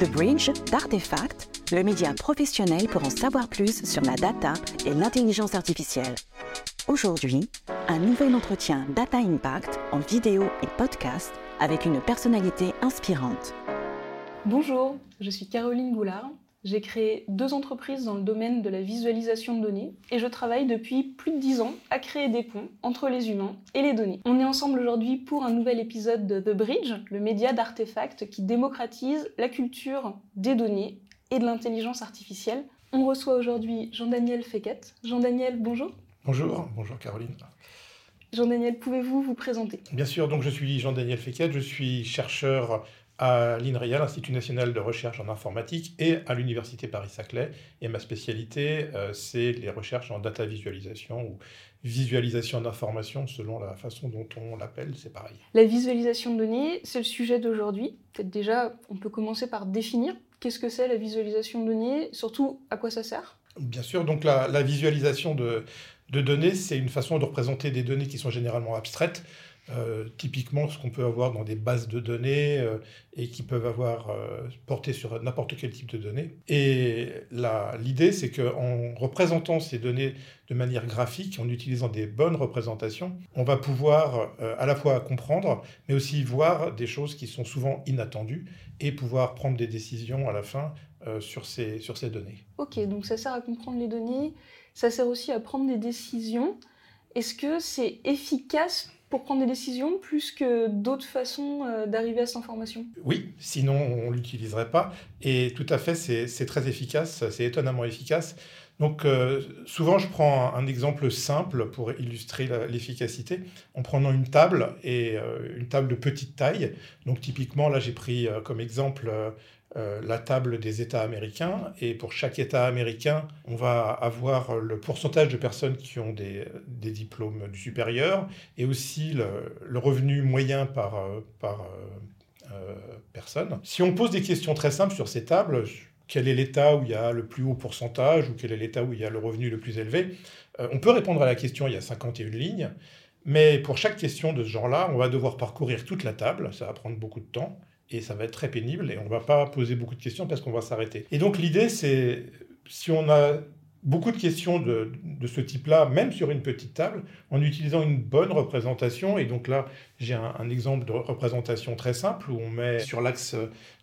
The Bridge d'Artefact, le média professionnel pour en savoir plus sur la data et l'intelligence artificielle. Aujourd'hui, un nouvel entretien Data Impact en vidéo et podcast avec une personnalité inspirante. Bonjour, je suis Caroline Goulard. J'ai créé deux entreprises dans le domaine de la visualisation de données et je travaille depuis plus de dix ans à créer des ponts entre les humains et les données. On est ensemble aujourd'hui pour un nouvel épisode de The Bridge, le média d'artefacts qui démocratise la culture des données et de l'intelligence artificielle. On reçoit aujourd'hui Jean-Daniel Fequette. Jean-Daniel, bonjour. Bonjour, bonjour Caroline. Jean-Daniel, pouvez-vous vous présenter? Bien sûr, donc je suis Jean-Daniel Fequette, je suis chercheur à l'INRIA, l'Institut national de recherche en informatique, et à l'Université Paris-Saclay. Et ma spécialité, euh, c'est les recherches en data visualisation ou visualisation d'informations selon la façon dont on l'appelle, c'est pareil. La visualisation de données, c'est le sujet d'aujourd'hui. Peut-être déjà, on peut commencer par définir qu'est-ce que c'est la visualisation de données, surtout à quoi ça sert? Bien sûr, donc la, la visualisation de, de données, c'est une façon de représenter des données qui sont généralement abstraites. Euh, typiquement ce qu'on peut avoir dans des bases de données euh, et qui peuvent avoir euh, porté sur n'importe quel type de données. Et l'idée, c'est qu'en représentant ces données de manière graphique, en utilisant des bonnes représentations, on va pouvoir à la fois comprendre, mais aussi voir des choses qui sont souvent inattendues et pouvoir prendre des décisions à la fin sur, ces, sur ces données. Ok, donc ça sert à comprendre les données, ça sert aussi à prendre des décisions. Est-ce que c'est efficace pour prendre des décisions plus que d'autres façons euh, d'arriver à cette information Oui, sinon on ne l'utiliserait pas. Et tout à fait, c'est très efficace, c'est étonnamment efficace. Donc euh, souvent, je prends un, exemple simple pour illustrer l'efficacité en prenant une table et euh, une table de petite taille. Donc typiquement, là, j'ai pris comme exemple euh, la table des États américains. Et pour chaque État américain, on va avoir le pourcentage de personnes qui ont des, diplômes du supérieur et aussi le, revenu moyen par, euh, euh, personne. Si on pose des questions très simples sur ces tables, quel est l'État où il y a le plus haut pourcentage ou quel est l'État où il y a le revenu le plus élevé, on peut répondre à la question, il y a 51 lignes. Mais pour chaque question de ce genre-là, on va devoir parcourir toute la table, ça va prendre beaucoup de temps et ça va être très pénible et on ne va pas poser beaucoup de questions parce qu'on va s'arrêter. Et donc l'idée, c'est si on a beaucoup de questions de, de ce type-là, même sur une petite table, en utilisant une bonne représentation. Et donc là, j'ai un, exemple de représentation très simple où on met sur l'axe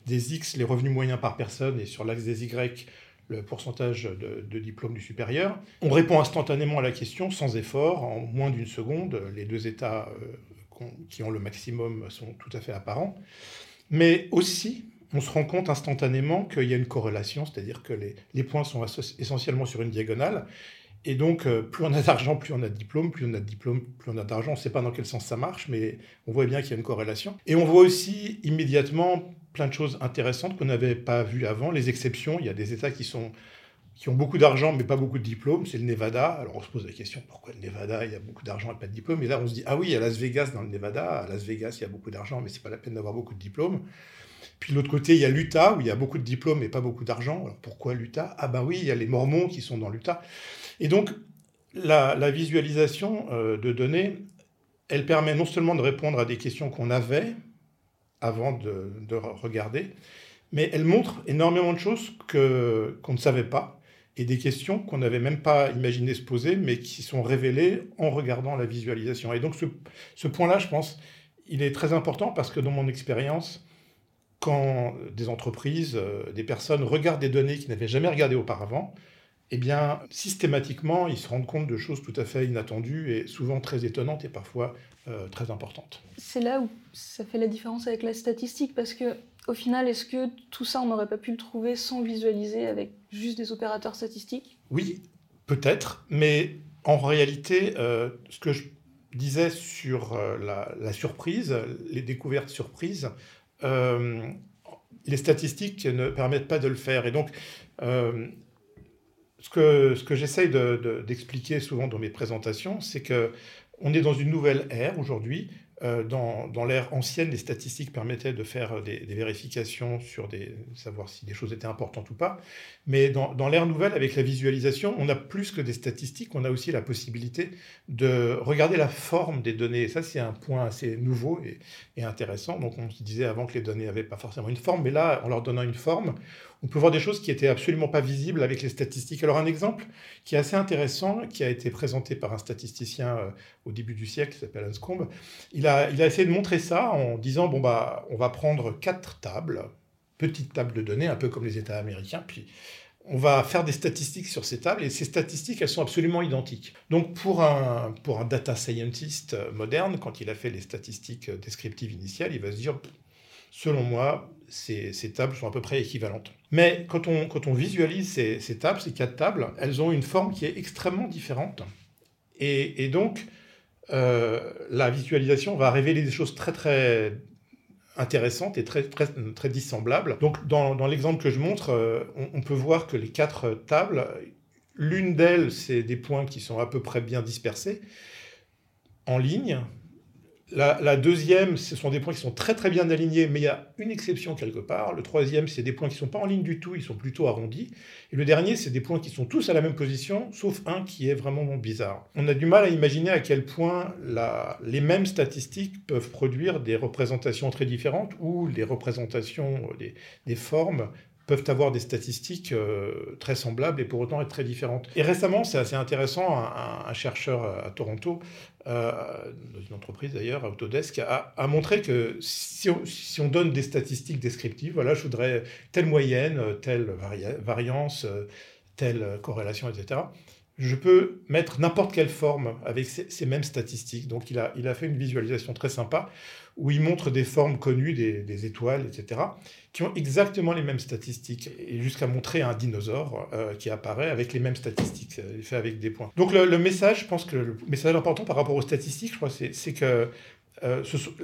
des X les revenus moyens par personne et sur l'axe des Y le pourcentage de, de diplômes du supérieur. On répond instantanément à la question sans effort, en moins d'une seconde. Les deux états euh, qui ont le maximum sont tout à fait apparents. Mais aussi, on se rend compte instantanément qu'il y a une corrélation, c'est-à-dire que les, points sont essentiellement sur une diagonale. Et donc, euh, plus on a d'argent, plus on a de diplôme, plus on a de diplôme, plus on a d'argent. On ne sait pas dans quel sens ça marche, mais on voit bien qu'il y a une corrélation. Et on voit aussi immédiatement plein de choses intéressantes qu'on n'avait pas vues avant. Les exceptions, il y a des États qui, sont, qui ont beaucoup d'argent, mais pas beaucoup de diplômes. C'est le Nevada. Alors on se pose la question, pourquoi le Nevada, il y a beaucoup d'argent et pas de diplôme Et là, on se dit, ah oui, il y a Las Vegas dans le Nevada. À Las Vegas, il y a beaucoup d'argent, mais c'est pas la peine d'avoir beaucoup de diplômes. Puis de l'autre côté, il y a l'Utah, où il y a beaucoup de diplômes et pas beaucoup d'argent. Alors pourquoi l'Utah? Ah ben oui, il y a les Mormons qui sont dans l'Utah. Et donc, la, visualisation euh, de données, elle permet non seulement de répondre à des questions qu'on avait avant de, regarder, mais elle montre énormément de choses qu'on ne savait pas et des questions qu'on n'avait même pas imaginé se poser, mais qui sont révélées en regardant la visualisation. Et donc ce, ce point-là, je pense, il est très important parce que dans mon expérience, quand des entreprises, euh, des personnes regardent des données qu'ils n'avaient jamais regardées auparavant, eh bien, systématiquement, ils se rendent compte de choses tout à fait inattendues et souvent très étonnantes et parfois euh, très importantes. C'est là où ça fait la différence avec la statistique, parce que au final, est-ce que tout ça, on n'aurait pas pu le trouver sans visualiser avec juste des opérateurs statistiques? Oui, peut-être, mais en réalité, euh, ce que je disais sur la, surprise, les découvertes surprises, euh, les statistiques ne permettent pas de le faire. Et donc, euh, ce que, j'essaye d'expliquer souvent dans mes présentations, c'est que on est dans une nouvelle ère aujourd'hui euh, dans, l'ère ancienne, les statistiques permettaient de faire des, vérifications sur savoir si des choses étaient importantes ou pas. Mais dans, l'ère nouvelle, avec la visualisation, on a plus que des statistiques, on a aussi la possibilité de regarder la forme des données. Ça, c'est un point assez nouveau et, intéressant. Donc, on se disait avant que les données n'avaient pas forcément une forme, mais là, en leur donnant une forme, on peut voir des choses qui étaient absolument pas visibles avec les statistiques. Alors, un exemple qui est assez intéressant, qui a été présenté par un statisticien euh, au début du siècle, qui s'appelle Anscombe, il a, il a essayé de montrer ça en disant, bon, bah, on va prendre quatre tables, petites tables de données, un peu comme les États américains, puis on va faire des statistiques sur ces tables, et ces statistiques, elles sont absolument identiques. Donc pour un, pour un data scientist moderne, quand il a fait les statistiques descriptives initiales, il va se dire, selon moi, ces tables sont à peu près équivalentes. Mais quand on, visualise ces, tables, ces quatre tables, elles ont une forme qui est extrêmement différente. Et, donc, euh, la visualisation va révéler des choses très très intéressantes et très, très, dissemblables. Donc dans, l'exemple que je montre, euh, on, peut voir que les quatre tables, l'une d'elles, c'est des points qui sont à peu près bien dispersés en ligne, la, deuxième, ce sont des points qui sont très très bien alignés, mais il y a une exception quelque part. Le troisième, c'est des points qui ne sont pas en ligne du tout, ils sont plutôt arrondis. Et le dernier, c'est des points qui sont tous à la même position, sauf un qui est vraiment bizarre. On a du mal à imaginer à quel point les mêmes statistiques peuvent produire des représentations très différentes ou les représentations des formes peuvent avoir des statistiques euh, très semblables et pour autant être très différentes. Et récemment, c'est assez intéressant, un, chercheur à Toronto, euh, dans une entreprise d'ailleurs, Autodesk, a, montré que si on, si on, donne des statistiques descriptives, voilà, je voudrais telle moyenne, telle variance, telle corrélation, etc., je peux mettre n'importe quelle forme avec ces, mêmes statistiques. Donc il a, fait une visualisation très sympa où il montre des formes connues, des, étoiles, etc., qui ont exactement les mêmes statistiques, et jusqu'à montrer un dinosaure euh, qui apparaît avec les mêmes statistiques, fait avec des points. Donc le, message, je pense que le message important par rapport aux statistiques, je crois, c'est que euh,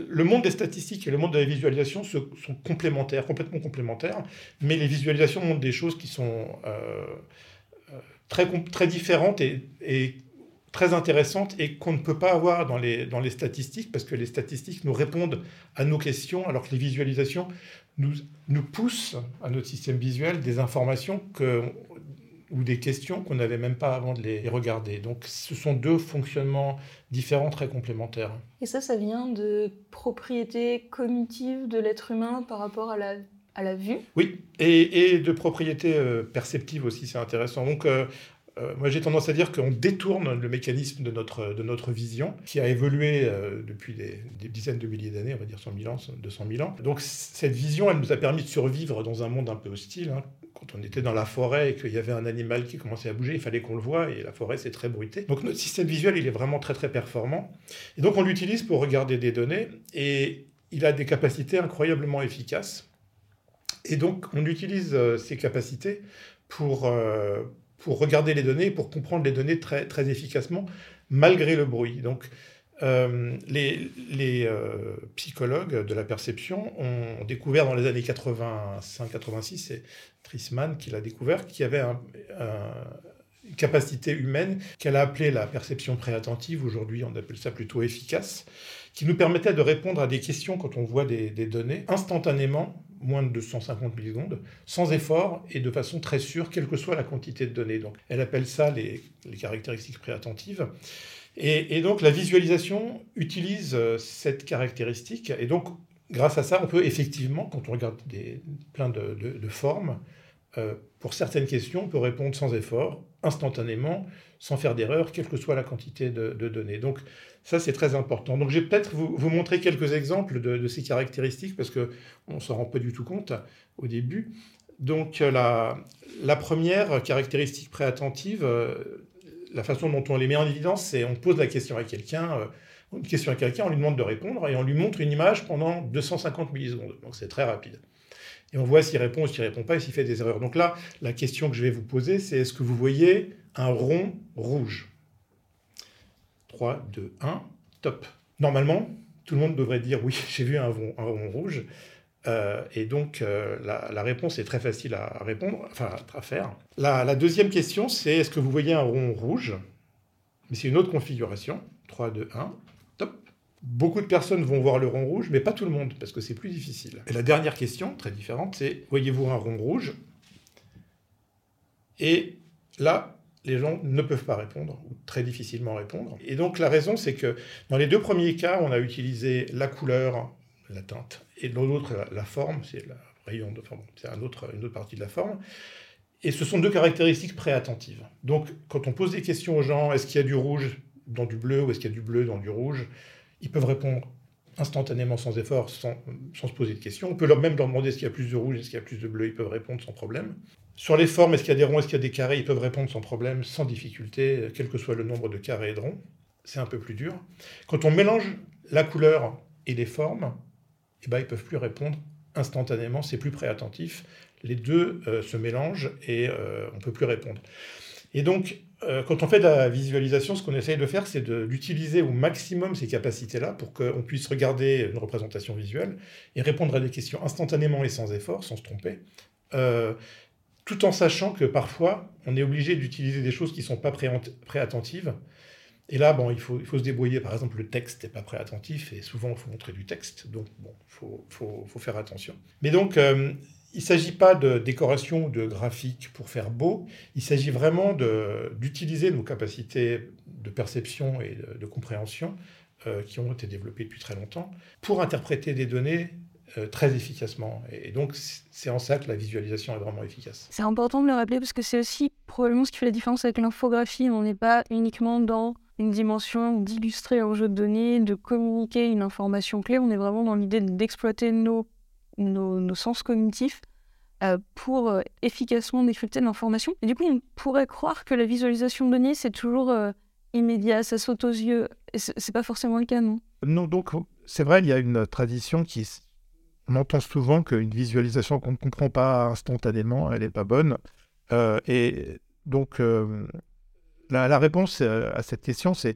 le monde des statistiques et le monde de la visualisation sont complémentaires, complètement complémentaires, mais les visualisations montrent des choses qui sont euh, très, différentes et, très intéressantes et qu'on ne peut pas avoir dans les, statistiques parce que les statistiques nous répondent à nos questions alors que les visualisations nous, poussent à notre système visuel des informations ou des questions qu'on n'avait même pas avant de les regarder. Donc ce sont deux fonctionnements différents, très complémentaires. Et ça, ça vient de propriétés cognitives de l'être humain par rapport à la à la vue. Oui, et, de propriétés euh, perceptives aussi, c'est intéressant. Donc, euh, euh, moi, j'ai tendance à dire qu'on détourne le mécanisme de notre, de notre vision, qui a évolué euh, depuis des, des, dizaines de milliers d'années, on va dire 100 000 ans, 200 000 ans. Donc, cette vision, elle nous a permis de survivre dans un monde un peu hostile. Hein. Quand on était dans la forêt et qu'il y avait un animal qui commençait à bouger, il fallait qu'on le voie, et la forêt, c'est très bruité. Donc, notre système visuel, il est vraiment très, très performant. Et donc, on l'utilise pour regarder des données, et il a des capacités incroyablement efficaces. Et donc, on utilise euh, ces capacités pour, euh, pour regarder les données, pour comprendre les données très, très efficacement, malgré le bruit. Donc, euh, les, psychologues de la perception ont découvert dans les années 85-86, c'est Trisman qui l'a découvert, qu'il y avait un, un, une capacité humaine qu'elle a appelée la perception préattentive, aujourd'hui on appelle ça plutôt efficace, qui nous permettait de répondre à des questions quand on voit des données instantanément moins de 250 millisecondes, sans effort et de façon très sûre, quelle que soit la quantité de données. Donc, elle appelle ça les, caractéristiques préattentives. Et, donc, la visualisation utilise euh, cette caractéristique. Et donc, grâce à ça, on peut effectivement, quand on regarde des, plein de formes, euh, pour certaines questions, on peut répondre sans effort, instantanément, sans faire d'erreur, quelle que soit la quantité de, de données. Donc, ça, c'est très important. Donc, je vais peut-être vous, montrer quelques exemples de, ces caractéristiques parce qu'on ne s'en rend pas du tout compte au début. Donc, la, la première caractéristique préattentive, euh, la façon dont on les met en évidence, c'est on pose la question à quelqu'un, euh, une question à quelqu'un, on lui demande de répondre et on lui montre une image pendant 250 millisecondes. Donc, c'est très rapide. Et on voit s'il répond ou s'il ne répond pas et s'il fait des erreurs. Donc là, la question que je vais vous poser, c'est est-ce que vous voyez un rond rouge? 3, 2, 1, top. Normalement, tout le monde devrait dire oui, j'ai vu un rond, rouge. Euh, et donc, euh, la, la, réponse est très facile à répondre, enfin à faire. La, la deuxième question, c'est est-ce que vous voyez un rond rouge? Mais c'est une autre configuration. 3, 2, 1, top. Beaucoup de personnes vont voir le rond rouge, mais pas tout le monde, parce que c'est plus difficile. Et la dernière question, très différente, c'est voyez-vous un rond rouge? Et là, les gens ne peuvent pas répondre, ou très difficilement répondre. Et donc la raison, c'est que dans les deux premiers cas, on a utilisé la couleur, la teinte, et dans l'autre, la, forme, c'est rayon forme, c'est un autre, une autre partie de la forme. Et ce sont deux caractéristiques préattentives. Donc quand on pose des questions aux gens, est-ce qu'il y a du rouge dans du bleu ou est-ce qu'il y a du bleu dans du rouge Ils peuvent répondre instantanément sans effort, sans, sans se poser de questions. On peut leur même leur demander est-ce qu'il y a plus de rouge, est-ce qu'il y a plus de bleu, ils peuvent répondre sans problème. Sur les formes, est-ce qu'il y a des ronds, est-ce qu'il y a des carrés Ils peuvent répondre sans problème, sans difficulté, quel que soit le nombre de carrés et de ronds. C'est un peu plus dur. Quand on mélange la couleur et les formes, eh ben, ils ne peuvent plus répondre instantanément, c'est plus préattentif. Les deux euh, se mélangent et euh, on ne peut plus répondre. Et donc, euh, quand on fait de la visualisation, ce qu'on essaye de faire, c'est d'utiliser au maximum ces capacités-là pour qu'on puisse regarder une représentation visuelle et répondre à des questions instantanément et sans effort, sans se tromper tout en sachant que parfois, on est obligé d'utiliser des choses qui ne sont pas préattentives. Et là, bon, il faut, se débrouiller. Par exemple, le texte n'est pas préattentif et souvent, il faut montrer du texte. Donc, bon, il faut, faire attention. Mais donc, euh, il ne s'agit pas de décoration ou de graphique pour faire beau. Il s'agit vraiment d'utiliser nos capacités de perception et de, compréhension euh, qui ont été développées depuis très longtemps pour interpréter des données euh, très efficacement. Et donc, c'est en ça que la visualisation est vraiment efficace. C'est important de le rappeler parce que c'est aussi probablement ce qui fait la différence avec l'infographie. On n'est pas uniquement dans une dimension d'illustrer un jeu de données, de communiquer une information clé. On est vraiment dans l'idée d'exploiter nos, nos, sens cognitifs euh, pour euh, efficacement décrypter l'information. Et du coup, on pourrait croire que la visualisation de données, c'est toujours immédiat, ça saute aux yeux. C'est pas forcément le cas, non? Non, donc c'est vrai, il y a une tradition qui on entend souvent qu'une visualisation qu'on ne comprend pas instantanément, elle n'est pas bonne. Euh, et donc, euh, la, réponse euh, à cette question, c'est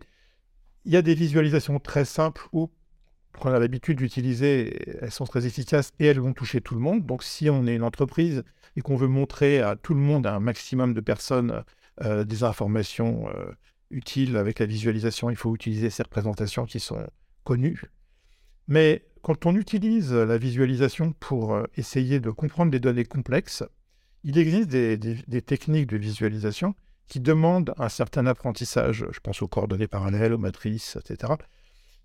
il y a des visualisations très simples où qu'on l'habitude d'utiliser, elles sont très efficaces et elles vont toucher tout le monde. Donc, si on est une entreprise et qu'on veut montrer à tout le monde, à un maximum de personnes, des informations utiles avec la visualisation, il faut utiliser ces représentations qui sont connues. Mais quand on utilise la visualisation pour euh, essayer de comprendre des données complexes, il existe des, techniques de visualisation qui demandent un certain apprentissage. Je pense aux coordonnées parallèles, aux matrices, etc.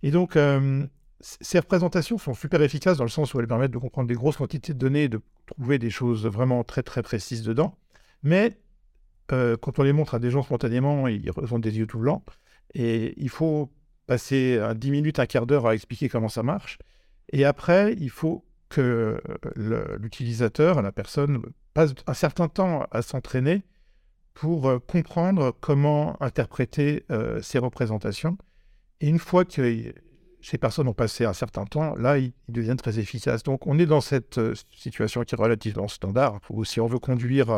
Et donc, euh, ces représentations sont super efficaces dans le sens où elles permettent de comprendre des grosses quantités de données et de trouver des choses vraiment très très précises dedans. Mais euh, quand on les montre à des gens spontanément, ils ont des yeux tout blancs. Et il faut passer 10 minutes, un quart d'heure à expliquer comment ça marche. Et après, il faut que l'utilisateur, la personne, passe un certain temps à s'entraîner pour euh, comprendre comment interpréter euh, ces représentations. Et une fois que ces personnes ont passé un certain temps, là, ils, deviennent très efficaces. Donc, on est dans cette euh, situation qui est relativement standard. Si on veut conduire,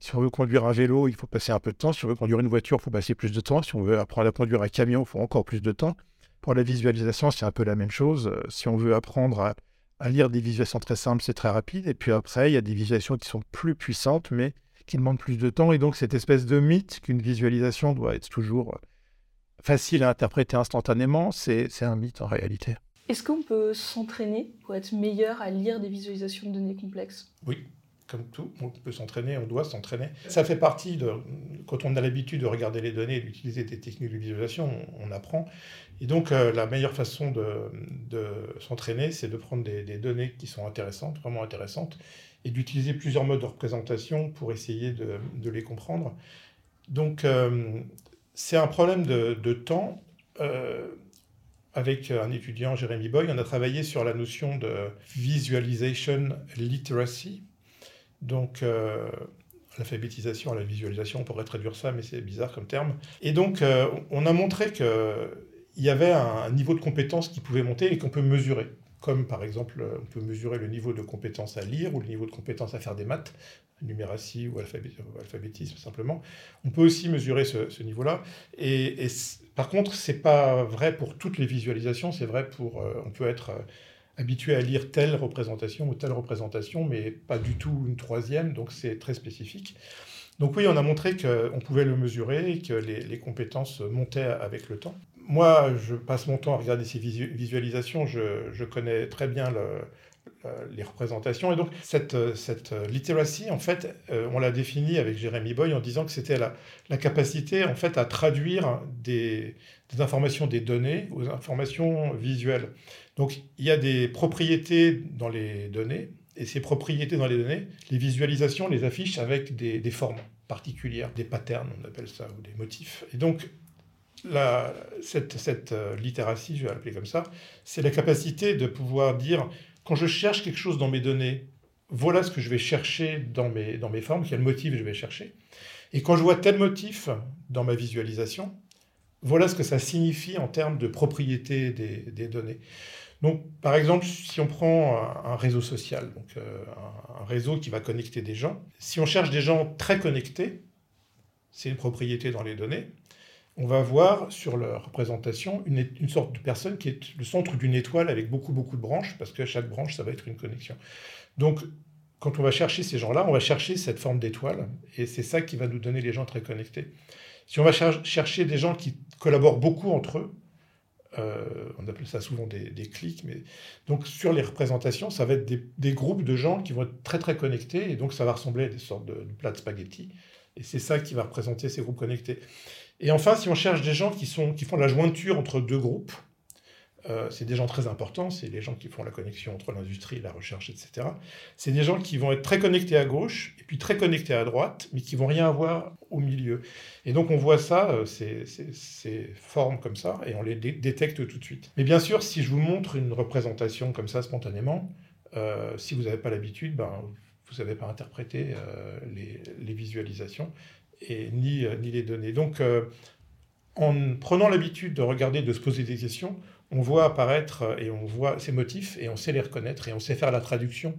si on veut conduire un vélo, il faut passer un peu de temps. Si on veut conduire une voiture, il faut passer plus de temps. Si on veut apprendre à conduire un camion, il faut encore plus de temps. Pour la visualisation, c'est un peu la même chose. Euh, si on veut apprendre à, lire des visualisations très simples, c'est très rapide. Et puis après, il y a des visualisations qui sont plus puissantes, mais qui demandent plus de temps. Et donc, cette espèce de mythe qu'une visualisation doit être toujours euh, facile à interpréter instantanément, c'est un mythe en réalité. Est-ce qu'on peut s'entraîner pour être meilleur à lire des visualisations de données complexes? Oui, comme tout, on peut s'entraîner, on doit s'entraîner. Ça fait partie de, quand on a l'habitude de regarder les données et d'utiliser des techniques de visualisation, on, apprend. Et donc, euh, la meilleure façon de, s'entraîner, c'est de prendre des, données qui sont intéressantes, vraiment intéressantes, et d'utiliser plusieurs modes de représentation pour essayer de, les comprendre. Donc, euh, c'est un problème de, temps. Euh, avec un étudiant, Jérémy Boy, on a travaillé sur la notion de visualization literacy, donc, euh, l'alphabétisation, la visualisation, on pourrait traduire ça, mais c'est bizarre comme terme. Et donc, euh, on a montré qu'il y avait un niveau de compétence qui pouvait monter et qu'on peut mesurer. Comme par exemple, on peut mesurer le niveau de compétence à lire ou le niveau de compétence à faire des maths, numératie ou alphabétisme simplement. On peut aussi mesurer ce, niveau-là. Et, par contre, c'est pas vrai pour toutes les visualisations. C'est vrai pour, euh, on peut être habitué à lire telle représentation ou telle représentation, mais pas du tout une troisième, donc c'est très spécifique. Donc oui, on a montré qu'on pouvait le mesurer et que les, compétences montaient avec le temps. moi, je passe mon temps à regarder ces visualisations, je, connais très bien les représentations. Et donc, cette, cette literacy, en fait, on l'a définie avec Jérémy Boy en disant que c'était la, la, capacité, en fait, à traduire des, informations, des données aux informations visuelles. Donc, il y a des propriétés dans les données, et ces propriétés dans les données, les visualisations les affichent avec des, des formes particulières, des patterns, on appelle ça, ou des motifs. Et donc, la, cette, cette euh, littératie, je vais l'appeler comme ça, c'est la capacité de pouvoir dire, quand je cherche quelque chose dans mes données, voilà ce que je vais chercher dans mes, formes, quel motif je vais chercher. Et quand je vois tel motif dans ma visualisation, voilà ce que ça signifie en termes de propriété des, des données. Donc, par exemple, si on prend un, réseau social, donc euh, un, réseau qui va connecter des gens, si on cherche des gens très connectés, c'est une propriété dans les données, on va voir sur leur représentation une, sorte de personne qui est le centre d'une étoile avec beaucoup, beaucoup de branches, parce que chaque branche, ça va être une connexion. Donc, quand on va chercher ces gens-là, on va chercher cette forme d'étoile, et c'est ça qui va nous donner les gens très connectés. Si on va chercher des gens qui collaborent beaucoup entre eux, euh, on appelle ça souvent des, clics, mais donc sur les représentations, ça va être des, groupes de gens qui vont être très très connectés, et donc ça va ressembler à des sortes de, de plats de spaghettis, et c'est ça qui va représenter ces groupes connectés. Et enfin, si on cherche des gens qui, sont, qui font la jointure entre deux groupes, euh, c'est des gens très importants, c'est les gens qui font la connexion entre l'industrie, la recherche, etc. C'est des gens qui vont être très connectés à gauche et puis très connectés à droite, mais qui vont rien avoir au milieu. Et donc on voit ça, euh, ces, formes comme ça, et on les détecte tout de suite. Mais bien sûr, si je vous montre une représentation comme ça spontanément, euh, si vous n'avez pas l'habitude, ben, vous n'avez pas interprété les, les, visualisations et ni, ni les données. Donc en prenant l'habitude de regarder, de se poser des questions, on voit apparaître euh, et on voit ces motifs et on sait les reconnaître et on sait faire la traduction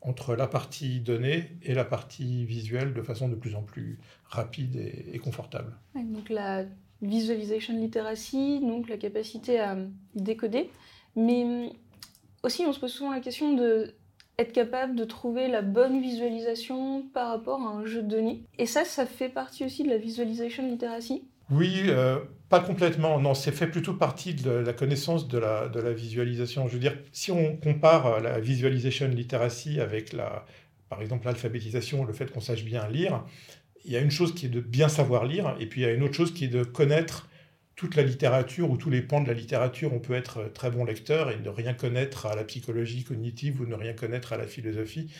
entre la partie donnée et la partie visuelle de façon de plus en plus rapide et, confortable. donc la visualization literacy, donc la capacité à décoder, mais hum, aussi on se pose souvent la question de être capable de trouver la bonne visualisation par rapport à un jeu de données. Et ça, ça fait partie aussi de la visualization literacy. Oui, euh, pas complètement. Non, c'est fait plutôt partie de la connaissance de la, de la visualisation. Je veux dire, si on compare la visualization literacy avec, la, par exemple, l'alphabétisation, le fait qu'on sache bien lire, il y a une chose qui est de bien savoir lire, et puis il y a une autre chose qui est de connaître toute la littérature ou tous les pans de la littérature, on peut être très bon lecteur et ne rien connaître à la psychologie cognitive ou ne rien connaître à la philosophie.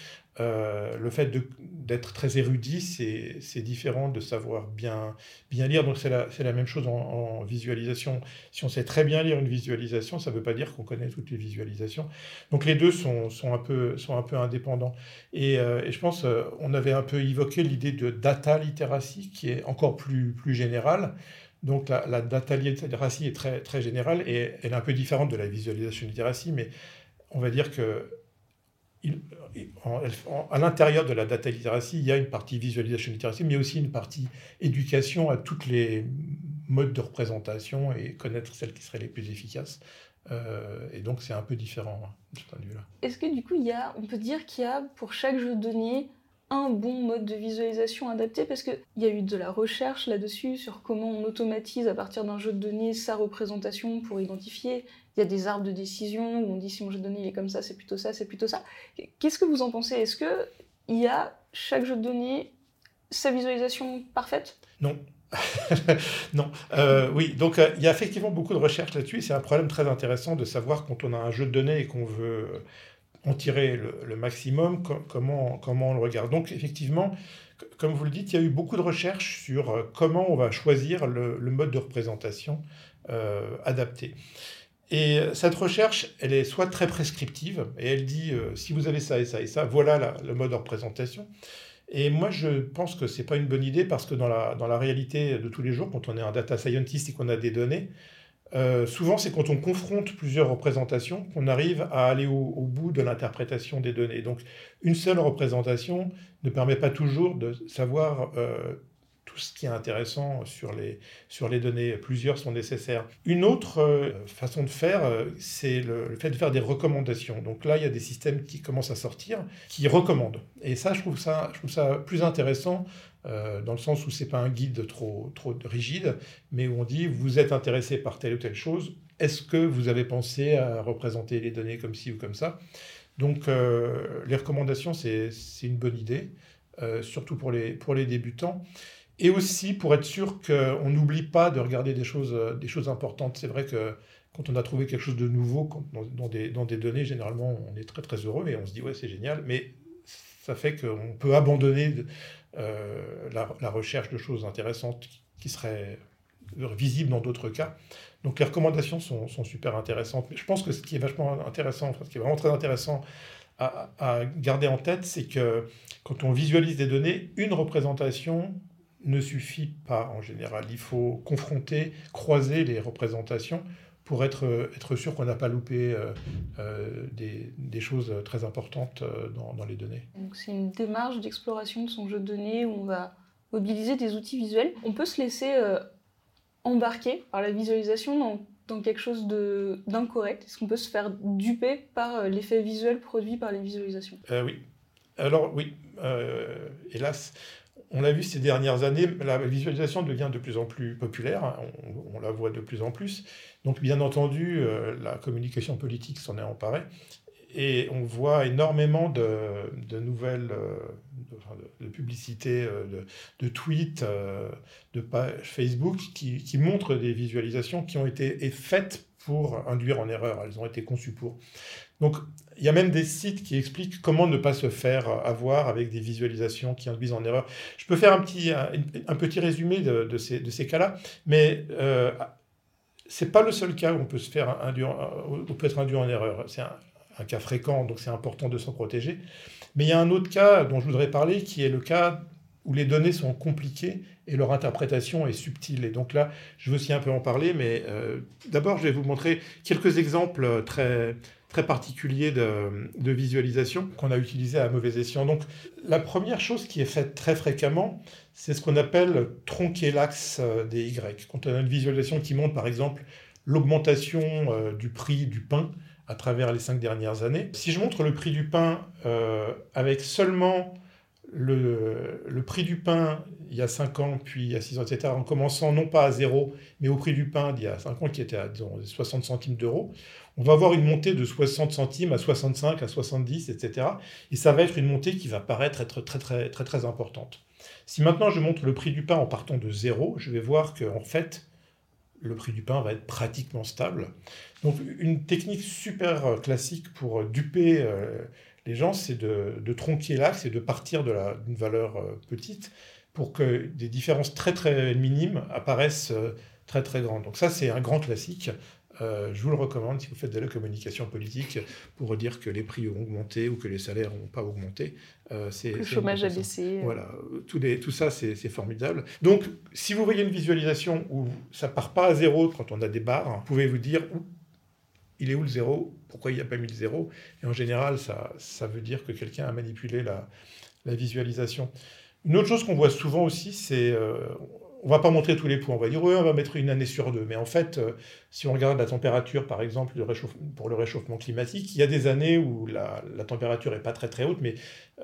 Euh, le fait d'être très érudit, c'est différent de savoir bien, bien lire. Donc c'est la, même chose en, visualisation. Si on sait très bien lire une visualisation, ça ne veut pas dire qu'on connaît toutes les visualisations. Donc les deux sont, un, peu, sont un peu indépendants. Et, euh, et je pense, euh, on avait un peu évoqué l'idée de data literacy, qui est encore plus, plus générale. Donc la, data literacy est très, très générale et elle est un peu différente de la visualisation literacy, mais on va dire que à l'intérieur de la data literacy, il y a une partie visualisation literacy, mais aussi une partie éducation à toutes les modes de représentation et connaître celles qui seraient les plus efficaces. Euh, et donc c'est un peu différent hein, de ce point de vue-là. Est-ce que du coup, il y a, on peut dire qu'il y a pour chaque jeu de données un bon mode de visualisation adapté parce qu'il y a eu de la recherche là-dessus sur comment on automatise à partir d'un jeu de données sa représentation pour identifier. Il y a des arbres de décision où on dit si mon jeu de données est comme ça, c'est plutôt ça, c'est plutôt ça. Qu'est-ce que vous en pensez? Est-ce que il y a chaque jeu de données sa visualisation parfaite? Non. non. Euh, oui, donc euh, il y a effectivement beaucoup de recherches là-dessus. C'est un problème très intéressant de savoir quand on a un jeu de données et qu'on veut en tirer le, maximum, comment, comment on le regarde. Donc effectivement, comme vous le dites, il y a eu beaucoup de recherches sur euh, comment on va choisir le, mode de représentation euh, adapté. Et cette recherche, elle est soit très prescriptive, et elle dit, euh, si vous avez ça et ça et ça, voilà le mode de représentation. Et moi, je pense que ce n'est pas une bonne idée parce que dans la, dans la réalité de tous les jours, quand on est un data scientist et qu'on a des données, euh, souvent, c'est quand on confronte plusieurs représentations qu'on arrive à aller au, bout de l'interprétation des données. Donc, une seule représentation ne permet pas toujours de savoir euh, tout ce qui est intéressant sur les, sur les données. Plusieurs sont nécessaires. Une autre euh, façon de faire, c'est le, le, fait de faire des recommandations. Donc là, il y a des systèmes qui commencent à sortir, qui recommandent. Et ça, je trouve ça, je trouve ça plus intéressant dans le sens où c'est pas un guide trop, trop rigide, mais où on dit vous êtes intéressé par telle ou telle chose, est-ce que vous avez pensé à représenter les données comme ci ou comme ça? Donc les recommandations, c'est une bonne idée, surtout pour les, pour les débutants. Et aussi pour être sûr qu'on n'oublie pas de regarder des choses, des choses importantes. C'est vrai que quand on a trouvé quelque chose de nouveau dans, des, dans des données, généralement, on est très très heureux et on se dit ouais c'est génial, mais ça fait qu'on peut abandonner euh, la, recherche de choses intéressantes qui seraient visibles dans d'autres cas. Donc les recommandations sont, super intéressantes. Je pense que ce qui est vachement intéressant, ce qui est vraiment très intéressant à garder en tête, c'est que quand on visualise des données, une représentation ne suffit pas en général. Il faut confronter, croiser les représentations pour être, être sûr qu'on n'a pas loupé euh, euh, des, des, choses très importantes euh, dans, dans les données. C'est une démarche d'exploration de son jeu de données où on va mobiliser des outils visuels. On peut se laisser embarquer par la visualisation dans, dans quelque chose d'incorrect Est-ce qu'on peut se faire duper par l'effet visuel produit par les visualisations? Oui. Alors oui, hélas, on l'a vu ces dernières années, la visualisation devient de plus en plus populaire, hein, on, la voit de plus en plus. Donc bien entendu, euh, la communication politique s'en est emparée. Et on voit énormément de, nouvelles, euh, de, publicités, euh, de, tweets, de pages Facebook qui, qui, montrent des visualisations qui ont été faites pour induire en erreur. Elles ont été conçues pour. Donc, il y a même des sites qui expliquent comment ne pas se faire avoir avec des visualisations qui induisent en erreur. Je peux faire un petit, un, petit résumé de, ces, de ces cas-là, mais euh, ce n'est pas le seul cas où on peut, se faire induire, on peut être induit en erreur. C'est un, cas fréquent, donc c'est important de s'en protéger. Mais il y a un autre cas dont je voudrais parler, qui est le cas où les données sont compliquées et leur interprétation est subtile. Et donc là, je veux aussi un peu en parler, mais euh, d'abord, je vais vous montrer quelques exemples très, très particuliers de, visualisation qu'on a utilisés à mauvais escient. Donc la première chose qui est faite très fréquemment, c'est ce qu'on appelle tronquer l'axe euh, des Y. Quand on a une visualisation qui montre par exemple l'augmentation euh, du prix du pain à travers les cinq dernières années, si je montre le prix du pain avec seulement le, prix du pain il y a 5 ans, puis il y a 6 ans, etc., en commençant non pas à zéro, mais au prix du pain d'il y a 5 ans qui était à 60 centimes d'euros, on va avoir une montée de 60 centimes à 65, à 70, etc. Et ça va être une montée qui va paraître être très très très très importante. Si maintenant je montre le prix du pain en partant de zéro, je vais voir que en fait le prix du pain va être pratiquement stable. Donc une technique super classique pour duper euh, les gens, c'est de, tronquer l'axe et de partir d'une valeur euh, petite pour que des différences très très minimes apparaissent euh, très très grandes. Donc ça, c'est un grand classique. Euh, je vous le recommande si vous faites de la communication politique pour dire que les prix ont augmenté ou que les salaires n'ont pas augmenté. Euh, le chômage a baissé. Voilà, tout, les, tout ça c'est formidable. Donc si vous voyez une visualisation où ça part pas à zéro quand on a des barres, vous pouvez vous dire il est où le zéro Pourquoi il n'y a pas mis le zéro Et en général, ça, ça veut dire que quelqu'un a manipulé la, visualisation. Une autre chose qu'on voit souvent aussi, c'est... Euh, on va pas montrer tous les points, on va dire oui, on va mettre une année sur deux. Mais en fait, euh, si on regarde la température, par exemple, pour le réchauffement climatique, il y a des années où la, température n'est pas très très haute, mais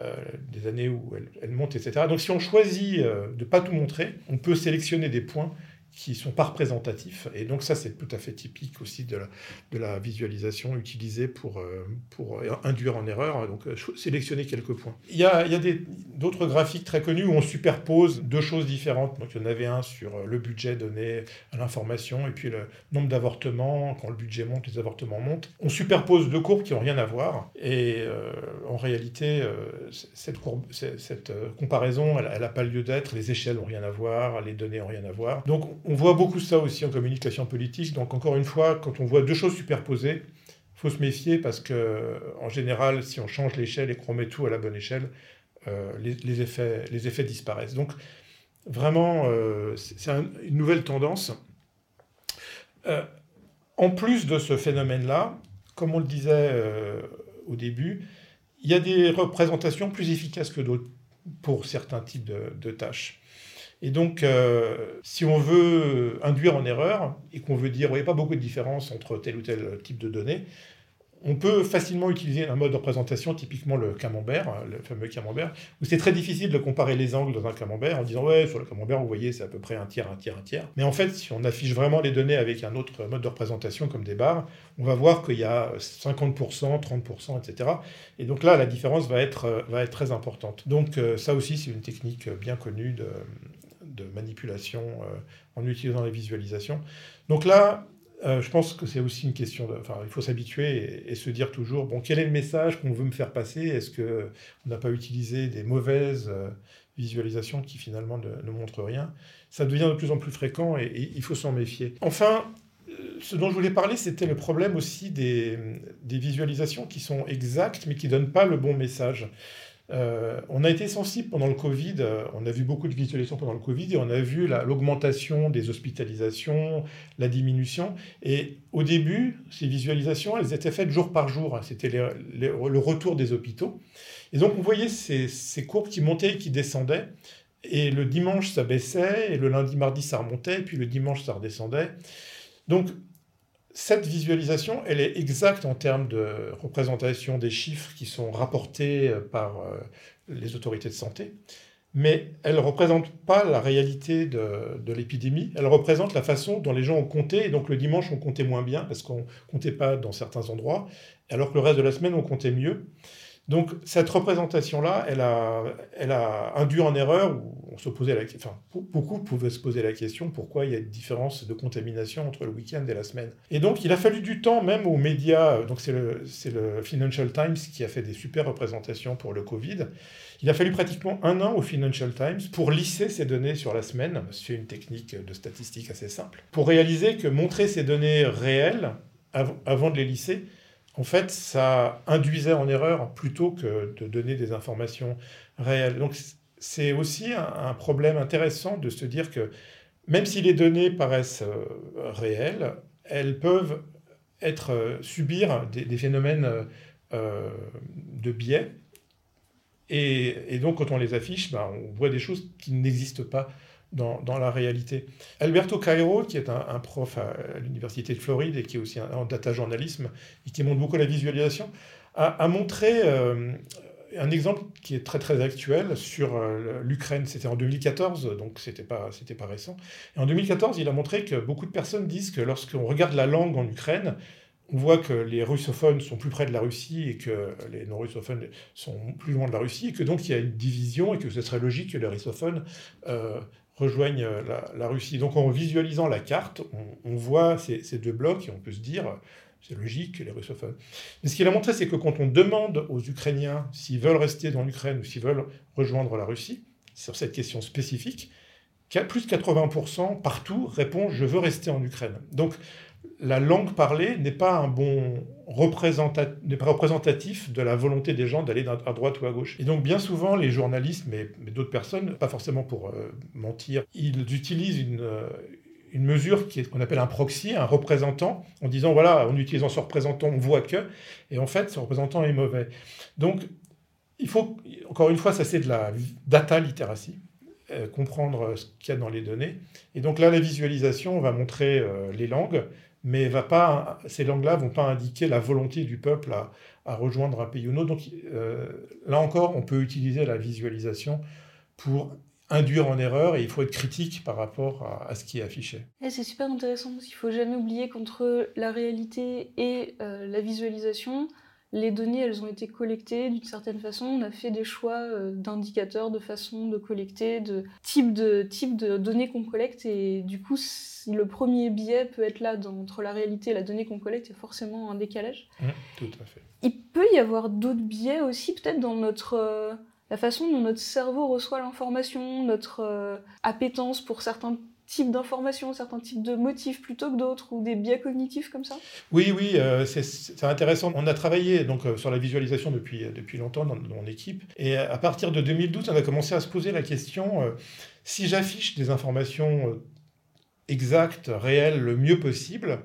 euh, des années où elle, elle, monte, etc. Donc si on choisit de ne pas tout montrer, on peut sélectionner des points qui sont pas représentatifs. Et donc ça, c'est tout à fait typique aussi de la, de la visualisation utilisée pour, euh, pour induire en erreur. Donc euh, sélectionner quelques points. Il y a, y a d'autres graphiques très connus où on superpose deux choses différentes. Donc il y en avait un sur euh, le budget donné à l'information et puis le nombre d'avortements. Quand le budget monte, les avortements montent. On superpose deux courbes qui n'ont rien à voir. Et en réalité, cette, courbe, cette comparaison, elle n'a pas lieu d'être. Les échelles n'ont rien à voir, les données n'ont rien à voir. Donc on voit beaucoup ça aussi en communication politique. Donc encore une fois, quand on voit deux choses superposées, il faut se méfier parce que en général, si on change l'échelle et qu'on met tout à la bonne échelle, euh, les, effets, les effets disparaissent. Donc vraiment, euh, c'est une nouvelle tendance. Euh, en plus de ce phénomène-là, comme on le disait au début, il y a des représentations plus efficaces que d'autres pour certains types de tâches. Et donc, euh, si on veut induire en erreur et qu'on veut dire, il n'y a pas beaucoup de différence entre tel ou tel type de données, on peut facilement utiliser un mode de représentation, typiquement le camembert, le fameux camembert, où c'est très difficile de comparer les angles dans un camembert en disant ouais, sur le camembert, vous voyez, c'est à peu près un tiers, un tiers, un tiers. Mais en fait, si on affiche vraiment les données avec un autre mode de représentation comme des barres, on va voir qu'il y a 50%, 30%, etc. Et donc là, la différence va être, va être très importante. Donc euh, ça aussi, c'est une technique bien connue de, manipulation euh, en utilisant les visualisations. Donc là, euh, je pense que c'est aussi une question de. Enfin, il faut s'habituer et, se dire toujours bon, quel est le message qu'on veut me faire passer? Est-ce qu'on n'a pas utilisé des mauvaises euh, visualisations qui finalement ne, montrent rien? Ça devient de plus en plus fréquent et, il faut s'en méfier. Enfin, ce dont je voulais parler, c'était le problème aussi des, des, visualisations qui sont exactes mais qui ne donnent pas le bon message. Euh, on a été sensible pendant le Covid, euh, on a vu beaucoup de visualisations pendant le Covid et on a vu l'augmentation des hospitalisations, la diminution. Et au début, ces visualisations, elles étaient faites jour par jour. C'était le retour des hôpitaux. Et donc on voyait ces, ces, courbes qui montaient et qui descendaient. Et le dimanche, ça baissait, et le lundi, mardi, ça remontait, et puis le dimanche, ça redescendait. Donc cette visualisation, elle est exacte en termes de représentation des chiffres qui sont rapportés euh, par euh, les autorités de santé, mais elle ne représente pas la réalité de, l'épidémie, elle représente la façon dont les gens ont compté, et donc le dimanche on comptait moins bien parce qu'on ne comptait pas dans certains endroits, alors que le reste de la semaine on comptait mieux. Donc cette représentation-là, elle a, induit en erreur, on se posait la, enfin, beaucoup pouvaient se poser la question pourquoi il y a une différence de contamination entre le week-end et la semaine? Et donc il a fallu du temps même aux médias, donc c'est le, le Financial Times qui a fait des super représentations pour le Covid. Il a fallu pratiquement un an au Financial Times pour lisser ces données sur la semaine. C'est une technique de statistique assez simple. Pour réaliser que montrer ces données réelles avant de les lisser, en fait, ça induisait en erreur plutôt que de donner des informations réelles. Donc, c'est aussi un, problème intéressant de se dire que même si les données paraissent euh, réelles, elles peuvent être, euh, subir des, phénomènes euh, de biais. Et, donc, quand on les affiche, ben, on voit des choses qui n'existent pas dans, la réalité. Alberto Cairo, qui est un, prof à, l'Université de Floride et qui est aussi en data journalisme et qui montre beaucoup la visualisation, a, montré euh, un exemple qui est très très actuel sur euh, l'Ukraine. C'était en 2014, donc c'était pas, pas récent. Et en 2014, il a montré que beaucoup de personnes disent que lorsqu'on regarde la langue en Ukraine, on voit que les russophones sont plus près de la Russie et que les non-russophones sont plus loin de la Russie, et que donc il y a une division et que ce serait logique que les russophones euh, rejoignent euh, la, Russie. Donc en visualisant la carte, on, voit ces, deux blocs et on peut se dire, c'est logique, les russophones. Mais ce qu'il a montré, c'est que quand on demande aux Ukrainiens s'ils veulent rester dans l'Ukraine ou s'ils veulent rejoindre la Russie, sur cette question spécifique, plus de 80% partout répondent je veux rester en Ukraine. Donc la langue parlée n'est pas un bon représentatif de la volonté des gens d'aller à droite ou à gauche. Et donc bien souvent, les journalistes, mais, d'autres personnes, pas forcément pour euh, mentir, ils utilisent une, euh, une mesure qu'on appelle un proxy, un représentant, en disant voilà, en utilisant ce représentant, on voit que, et en fait, ce représentant est mauvais. Donc, il faut, encore une fois, ça c'est de la data literacy, euh, comprendre ce qu'il y a dans les données. Et donc là, la visualisation va montrer les langues, mais va pas, ces langues-là vont pas indiquer la volonté du peuple à, rejoindre un pays ou un autre. Donc euh, là encore, on peut utiliser la visualisation pour induire en erreur et il faut être critique par rapport à, ce qui est affiché. c'est super intéressant parce qu'il faut jamais oublier qu'entre la réalité et euh, la visualisation, les données, elles ont été collectées d'une certaine façon. On a fait des choix euh, d'indicateurs, de façon de collecter, de type de, type de données qu'on collecte. Et du coup, le premier biais peut être là entre la réalité et la donnée qu'on collecte, il y a forcément un décalage. Mmh, tout à fait. Il peut y avoir d'autres biais aussi, peut-être dans notre... Euh, la façon dont notre cerveau reçoit l'information, notre euh, appétence pour certains types d'informations, certains types de motifs plutôt que d'autres, ou des biais cognitifs comme ça? Oui, oui, euh, c'est intéressant. On a travaillé donc, euh, sur la visualisation depuis, euh, depuis longtemps dans, mon équipe, et à partir de 2012, on a commencé à se poser la question, si j'affiche des informations exactes, réelles, le mieux possible,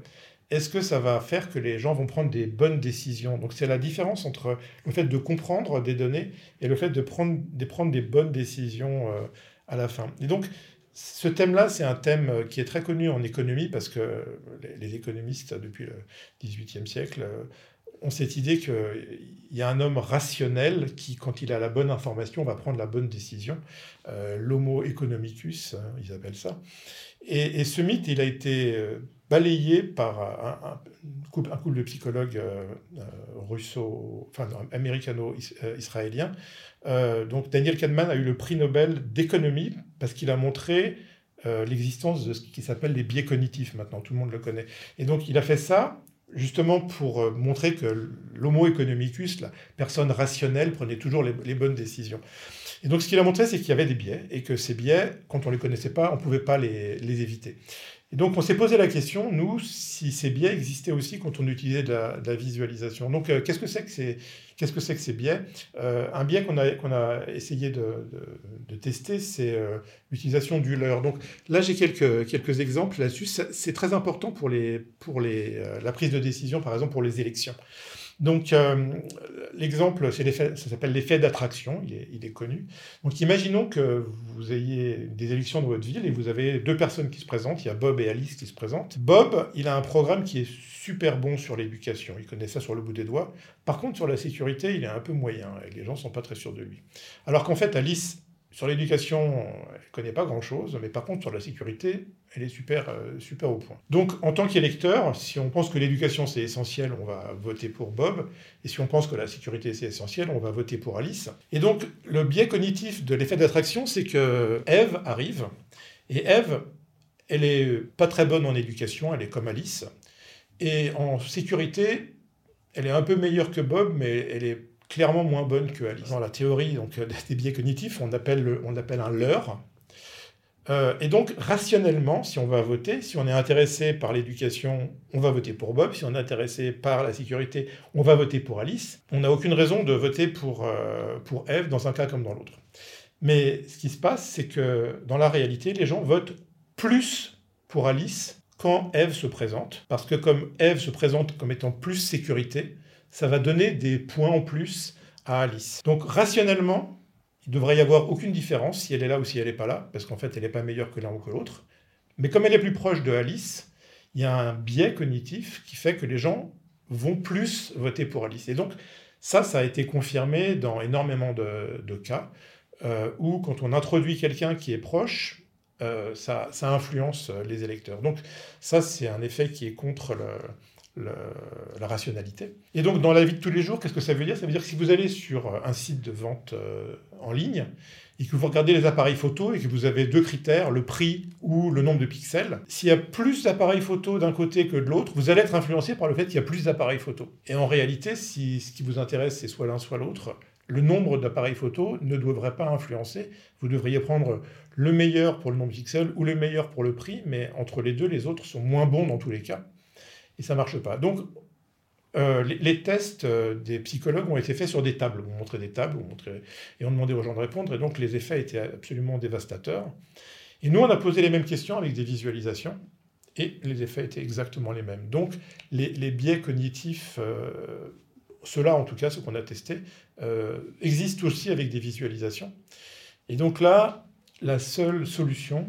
est-ce que ça va faire que les gens vont prendre des bonnes décisions? Donc c'est la différence entre le fait de comprendre des données et le fait de prendre, de prendre des bonnes décisions à la fin. Et donc ce thème-là, c'est un thème euh, qui est très connu en économie parce que les, économistes, depuis le XVIIIe siècle, euh, ont cette idée qu'il y a un homme rationnel qui, quand il a la bonne information, va prendre la bonne décision. Euh, L'homo economicus, hein, ils appellent ça. Et, ce mythe, il a été euh, balayé par un, couple, de psychologues euh, russo, enfin américano-israéliens. Donc Daniel Kahneman a eu le prix Nobel d'économie parce qu'il a montré l'existence de ce qui s'appelle les biais cognitifs. Maintenant, tout le monde le connaît. Et donc, il a fait ça justement pour euh, montrer que l'homo economicus, la personne rationnelle, prenait toujours les, bonnes décisions. Et donc ce qu'il a montré, c'est qu'il y avait des biais, et que ces biais, quand on ne les connaissait pas, on ne pouvait pas les éviter. Donc on s'est posé la question, nous, si ces biais existaient aussi quand on utilisait de la, visualisation. Donc euh, qu'est-ce que c'est que ces, biais? Euh, Un biais qu'on a, qu'on a essayé de, tester, c'est euh, l'utilisation du leurre. Donc là, j'ai quelques, exemples là-dessus. C'est très important pour, la prise de décision, par exemple pour les élections. Donc, euh, l'exemple, ça s'appelle l'effet d'attraction, il est, connu. Donc, imaginons que vous ayez des élections dans votre ville et vous avez deux personnes qui se présentent, il y a Bob et Alice qui se présentent. Bob, il a un programme qui est super bon sur l'éducation, il connaît ça sur le bout des doigts. Par contre, sur la sécurité, il est un peu moyen et les gens ne sont pas très sûrs de lui. Alors qu'en fait, Alice, sur l'éducation, elle ne connaît pas grand-chose, mais par contre, sur la sécurité, elle est super, euh, super au point. Donc, en tant qu'électeur, si on pense que l'éducation c'est essentiel, on va voter pour Bob. Et si on pense que la sécurité c'est essentiel, on va voter pour Alice. Et donc, le biais cognitif de l'effet d'attraction, c'est que Eve arrive. Et Eve, elle est pas très bonne en éducation, elle est comme Alice. Et en sécurité, elle est un peu meilleure que Bob, mais elle est clairement moins bonne que Alice. Dans la théorie donc, euh, des biais cognitifs, on appelle, on appelle un leurre. Euh, et donc, rationnellement, si on va voter, si on est intéressé par l'éducation, on va voter pour Bob. Si on est intéressé par la sécurité, on va voter pour Alice. On n'a aucune raison de voter pour, euh, pour Eve dans un cas comme dans l'autre. Mais ce qui se passe, c'est que dans la réalité, les gens votent plus pour Alice quand Eve se présente. Parce que comme Eve se présente comme étant plus sécurité, ça va donner des points en plus à Alice. Donc rationnellement, il devrait y avoir aucune différence si elle est là ou si elle n'est pas là, parce qu'en fait, elle n'est pas meilleure que l'un ou que l'autre. Mais comme elle est plus proche de Alice, il y a un biais cognitif qui fait que les gens vont plus voter pour Alice. Et donc, ça, ça a été confirmé dans énormément de, cas, euh, où quand on introduit quelqu'un qui est proche, euh, ça, influence les électeurs. Donc, ça, c'est un effet qui est contre le, la rationalité. Et donc, dans la vie de tous les jours, qu'est-ce que ça veut dire? Ça veut dire que si vous allez sur un site de vente euh, en ligne et que vous regardez les appareils photo et que vous avez deux critères, le prix ou le nombre de pixels, s'il y a plus d'appareils photo d'un côté que de l'autre, vous allez être influencé par le fait qu'il y a plus d'appareils photo. Et en réalité, si ce qui vous intéresse, c'est soit l'un, soit l'autre, le nombre d'appareils photo ne devrait pas influencer. Vous devriez prendre le meilleur pour le nombre de pixels ou le meilleur pour le prix, mais entre les deux, les autres sont moins bons dans tous les cas et ça ne marche pas. Donc, euh, les, tests euh, des psychologues ont été faits sur des tables. On montrait des tables on montrait, et on demandait aux gens de répondre, et donc les effets étaient absolument dévastateurs. Et nous, on a posé les mêmes questions avec des visualisations, et les effets étaient exactement les mêmes. Donc, les, biais cognitifs, euh, ceux-là en tout cas, ceux qu'on a testés, existent aussi avec des visualisations. Et donc là, la seule solution,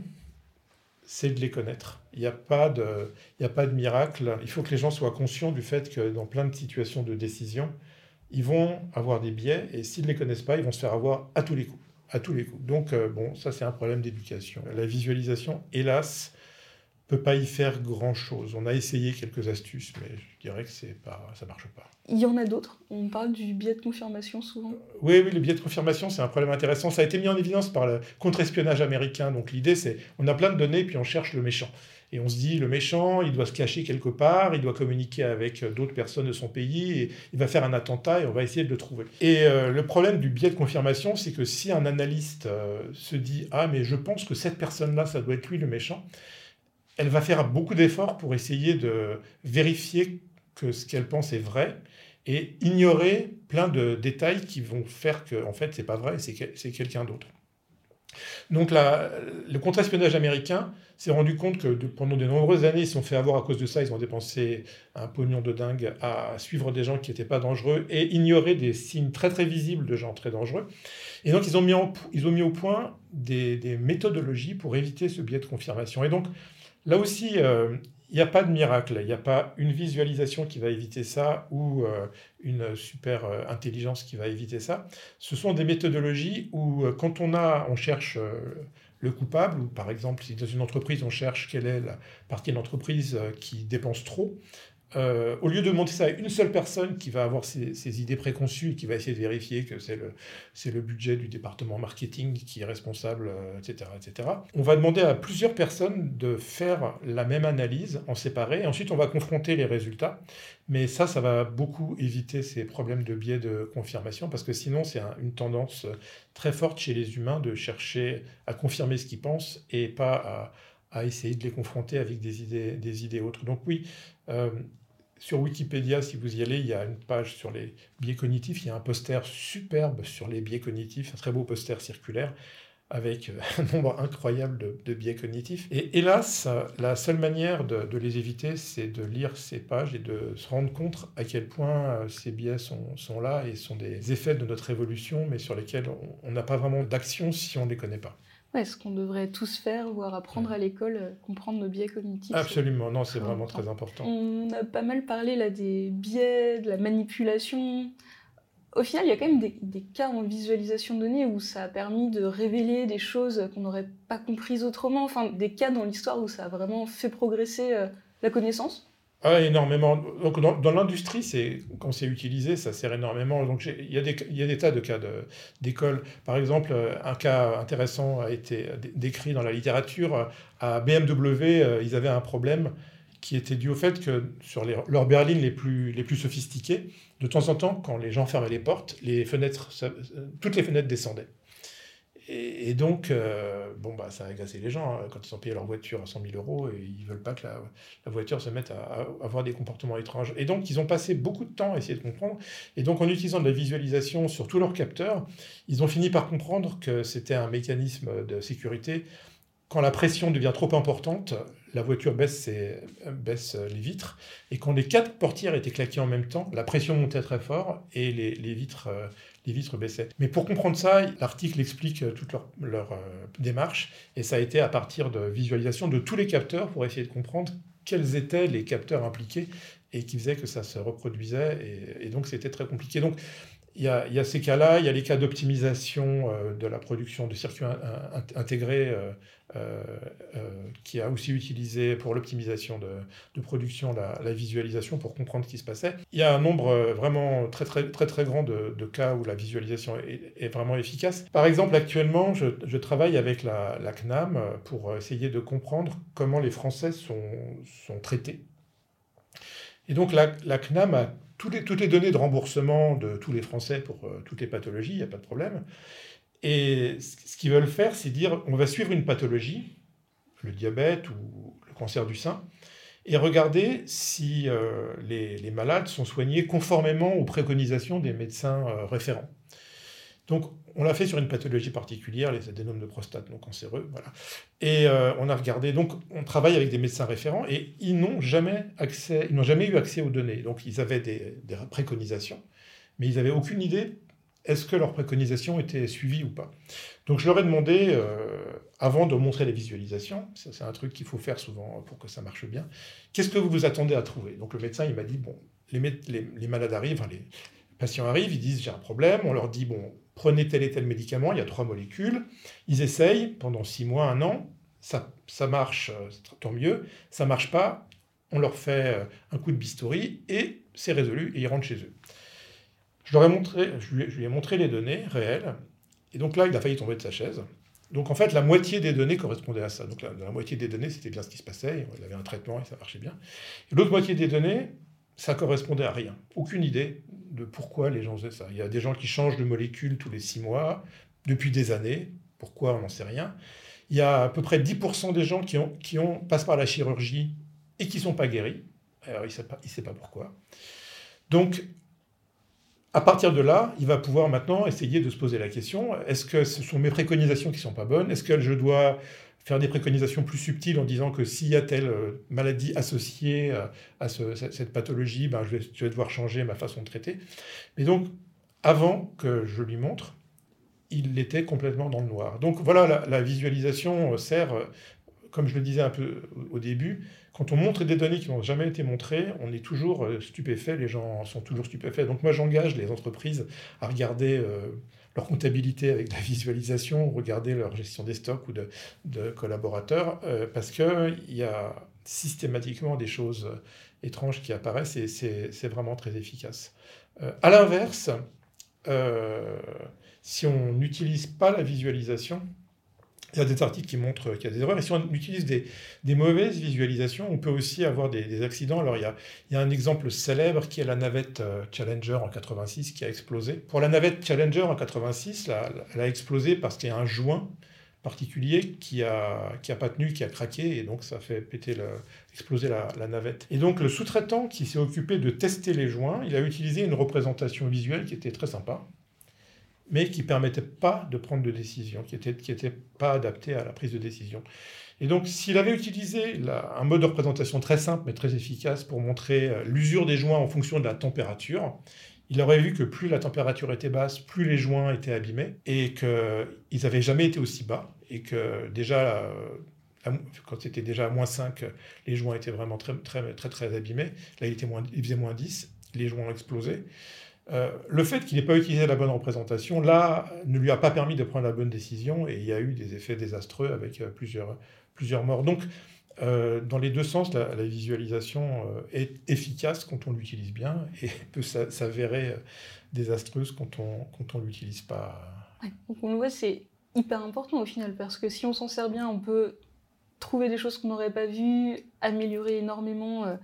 c'est de les connaître. Il n'y a, pas de, a pas de miracle. Il faut que les gens soient conscients du fait que dans plein de situations de décision, ils vont avoir des biais et s'ils ne les connaissent pas, ils vont se faire avoir à tous les coups. À tous les coups. Donc, euh, bon, ça, c'est un problème d'éducation. La visualisation, hélas, peut pas y faire grand-chose. On a essayé quelques astuces, mais je dirais que c'est pas, ça marche pas. Il y en a d'autres? On parle du biais de confirmation souvent? Oui, oui, le biais de confirmation, c'est un problème intéressant. Ça a été mis en évidence par le contre-espionnage américain. Donc l'idée, c'est, on a plein de données, puis on cherche le méchant. Et on se dit, le méchant, il doit se cacher quelque part, il doit communiquer avec d'autres personnes de son pays, et il va faire un attentat, et on va essayer de le trouver. Et euh, le problème du biais de confirmation, c'est que si un analyste euh, se dit, ah, mais je pense que cette personne-là, ça doit être lui le méchant, elle va faire beaucoup d'efforts pour essayer de vérifier que ce qu'elle pense est vrai et ignorer plein de détails qui vont faire que en fait c'est pas vrai, c'est quelqu'un d'autre. Donc le contre-espionnage américain s'est rendu compte que pendant de nombreuses années, ils se sont fait avoir à cause de ça, ils ont dépensé un pognon de dingue à suivre des gens qui n'étaient pas dangereux et ignorer des signes très très visibles de gens très dangereux. Et donc ils ont mis, ils ont mis au point des, des méthodologies pour éviter ce biais de confirmation. Et donc Là aussi, euh, il n'y a pas de miracle, il n'y a pas une visualisation qui va éviter ça ou euh, une super euh, intelligence qui va éviter ça. Ce sont des méthodologies où euh, quand on, a, on cherche le coupable, ou par exemple si dans une entreprise on cherche quelle est la partie de l'entreprise qui dépense trop, euh, au lieu de monter ça à une seule personne qui va avoir ses, idées préconçues, qui va essayer de vérifier que c'est le, budget du département marketing qui est responsable, etc., euh, etc., on va demander à plusieurs personnes de faire la même analyse en séparé, et ensuite on va confronter les résultats. Mais ça, ça va beaucoup éviter ces problèmes de biais de confirmation, parce que sinon c'est une tendance très forte chez les humains de chercher à confirmer ce qu'ils pensent et pas à à essayer de les confronter avec des idées, des idées autres. Donc oui, euh, sur Wikipédia, si vous y allez, il y a une page sur les biais cognitifs, il y a un poster superbe sur les biais cognitifs, un très beau poster circulaire avec euh, un nombre incroyable de, biais cognitifs. Et hélas, la seule manière de, les éviter, c'est de lire ces pages et de se rendre compte à quel point euh, ces biais sont, sont là et sont des effets de notre évolution, mais sur lesquels on n'a pas vraiment d'action si on ne les connaît pas est ce qu'on devrait tous faire, voire apprendre à l'école, euh, comprendre nos biais cognitifs. Absolument, non, c'est vraiment très important. On a pas mal parlé là des biais, de la manipulation. Au final, il y a quand même des, cas en visualisation de données où ça a permis de révéler des choses qu'on n'aurait pas comprises autrement, enfin des cas dans l'histoire où ça a vraiment fait progresser euh, la connaissance. Ah, énormément. Donc, dans, l'industrie, c'est, quand c'est utilisé, ça sert énormément. Donc, il y, a des, y a des tas de cas d'école. Par exemple, un cas intéressant a été décrit dans la littérature. À BMW, euh, ils avaient un problème qui était dû au fait que sur leurs berlines les plus, les plus sophistiquées, de temps en temps, quand les gens fermaient les portes, les fenêtres, toutes les fenêtres descendaient. Et, donc, euh, bon, bah, ça a agacé les gens hein, quand ils ont payé leur voiture à 100 000 euros et ils veulent pas que la, voiture se mette à, avoir des comportements étranges. Et donc, ils ont passé beaucoup de temps à essayer de comprendre. Et donc, en utilisant de la visualisation sur tous leurs capteurs, ils ont fini par comprendre que c'était un mécanisme de sécurité. Quand la pression devient trop importante, la voiture baisse, les vitres. Et quand les quatre portières étaient claquées en même temps, la pression montait très fort et les, les vitres euh, les vitres baissaient. Mais pour comprendre ça, l'article explique euh, toute leur, euh, démarche, et ça a été à partir de visualisation de tous les capteurs pour essayer de comprendre quels étaient les capteurs impliqués et qui faisaient que ça se reproduisait, et, donc c'était très compliqué. Donc il y, a, ces cas-là, il y a les cas d'optimisation euh, de la production de circuits intégrés euh, euh, qui a aussi utilisé pour l'optimisation de, production la, visualisation pour comprendre ce qui se passait. Il y a un nombre vraiment très très très très grand de, cas où la visualisation est, vraiment efficace. Par exemple, actuellement, je, travaille avec la, CNAM pour essayer de comprendre comment les Français sont, sont traités. Et donc la, CNAM a toutes les, données de remboursement de tous les Français pour toutes les pathologies, il n'y a pas de problème. Et ce qu'ils veulent faire, c'est dire on va suivre une pathologie, le diabète ou le cancer du sein, et regarder si euh, les, malades sont soignés conformément aux préconisations des médecins euh, référents. Donc, on l'a fait sur une pathologie particulière, les adénomes de prostate non cancéreux, voilà. Et euh, on a regardé, donc, on travaille avec des médecins référents et ils n'ont jamais accès, ils n'ont jamais eu accès aux données. Donc, ils avaient des, préconisations, mais ils n'avaient aucune idée est-ce que leurs préconisations étaient suivies ou pas Donc je leur ai demandé, euh, avant de montrer les visualisations, c'est un truc qu'il faut faire souvent pour que ça marche bien, qu'est-ce que vous vous attendez à trouver? Donc le médecin, il m'a dit, bon, les, les, malades arrivent, les patients arrivent, ils disent, j'ai un problème, on leur dit, bon, prenez tel et tel médicament, il y a trois molécules, ils essayent pendant six mois, un an, ça, ça marche, euh, tant mieux, ça marche pas, on leur fait euh, un coup de bistouri et c'est résolu et ils rentrent chez eux. Je, leur ai montré, je, lui, ai montré les données réelles. Et donc là, il a failli tomber de sa chaise. Donc en fait, la moitié des données correspondait à ça. Donc la, la moitié des données, c'était bien ce qui se passait. Il avait un traitement et ça marchait bien. L'autre moitié des données, ça correspondait à rien. Aucune idée de pourquoi les gens faisaient ça. Il y a des gens qui changent de molécule tous les six mois, depuis des années. Pourquoi, on n'en sait rien. Il y a à peu près 10% des gens qui, ont, passent par la chirurgie et qui ne sont pas guéris. Alors, il ne sait, sait, pas pourquoi. Donc, à partir de là, il va pouvoir maintenant essayer de se poser la question, est-ce que ce sont mes préconisations qui ne sont pas bonnes? Est-ce que je dois faire des préconisations plus subtiles en disant que s'il y a telle euh, maladie associée à, cette pathologie, ben je, vais, devoir changer ma façon de traiter. Mais donc, avant que je lui montre, il était complètement dans le noir. Donc voilà, la, visualisation sert comme je le disais un peu au début, quand on montre des données qui n'ont jamais été montrées, on est toujours euh, stupéfait, les gens sont toujours stupéfaits. Donc moi, j'engage les entreprises à regarder euh, leur comptabilité avec la visualisation, regarder leur gestion des stocks ou de, collaborateurs, euh, parce qu'il y a systématiquement des choses étranges qui apparaissent et c'est vraiment très efficace. à l'inverse, si on n'utilise pas la visualisation, il y a des articles qui montrent qu'il y a des erreurs. Et si on utilise des, mauvaises visualisations, on peut aussi avoir des, accidents. Alors, il y, a, a, un exemple célèbre qui est la navette euh, Challenger en 86 qui a explosé. Pour la navette Challenger en 86, elle a explosé parce qu'il y a un joint particulier qui a, a pas tenu, qui a craqué, et donc ça fait péter exploser la, la navette. Et donc le sous-traitant qui s'est occupé de tester les joints, il a utilisé une représentation visuelle qui était très sympa mais qui ne permettait pas de prendre de décision, qui n'était qui était pas adapté à la prise de décision. Et donc, s'il avait utilisé un mode de représentation très simple mais très efficace pour montrer euh, l'usure des joints en fonction de la température, il aurait vu que plus la température était basse, plus les joints étaient abîmés, et qu'ils n'avaient jamais été aussi bas, et que déjà, euh, quand c'était déjà à moins 5, les joints étaient vraiment très, très, très, très abîmés. Là, il, était moins, il faisait moins 10, les joints ont explosé. Euh, le fait qu'il n'ait pas utilisé la bonne représentation, là, ne lui a pas permis de prendre la bonne décision et il y a eu des effets désastreux avec euh, plusieurs, plusieurs morts. Donc, euh, dans les deux sens, la, visualisation est efficace quand on l'utilise bien et peut s'avérer désastreuse quand on quand on l'utilise pas. donc on le voit, c'est hyper important au final parce que si on s'en sert bien, on peut trouver des choses qu'on n'aurait pas vues, améliorer énormément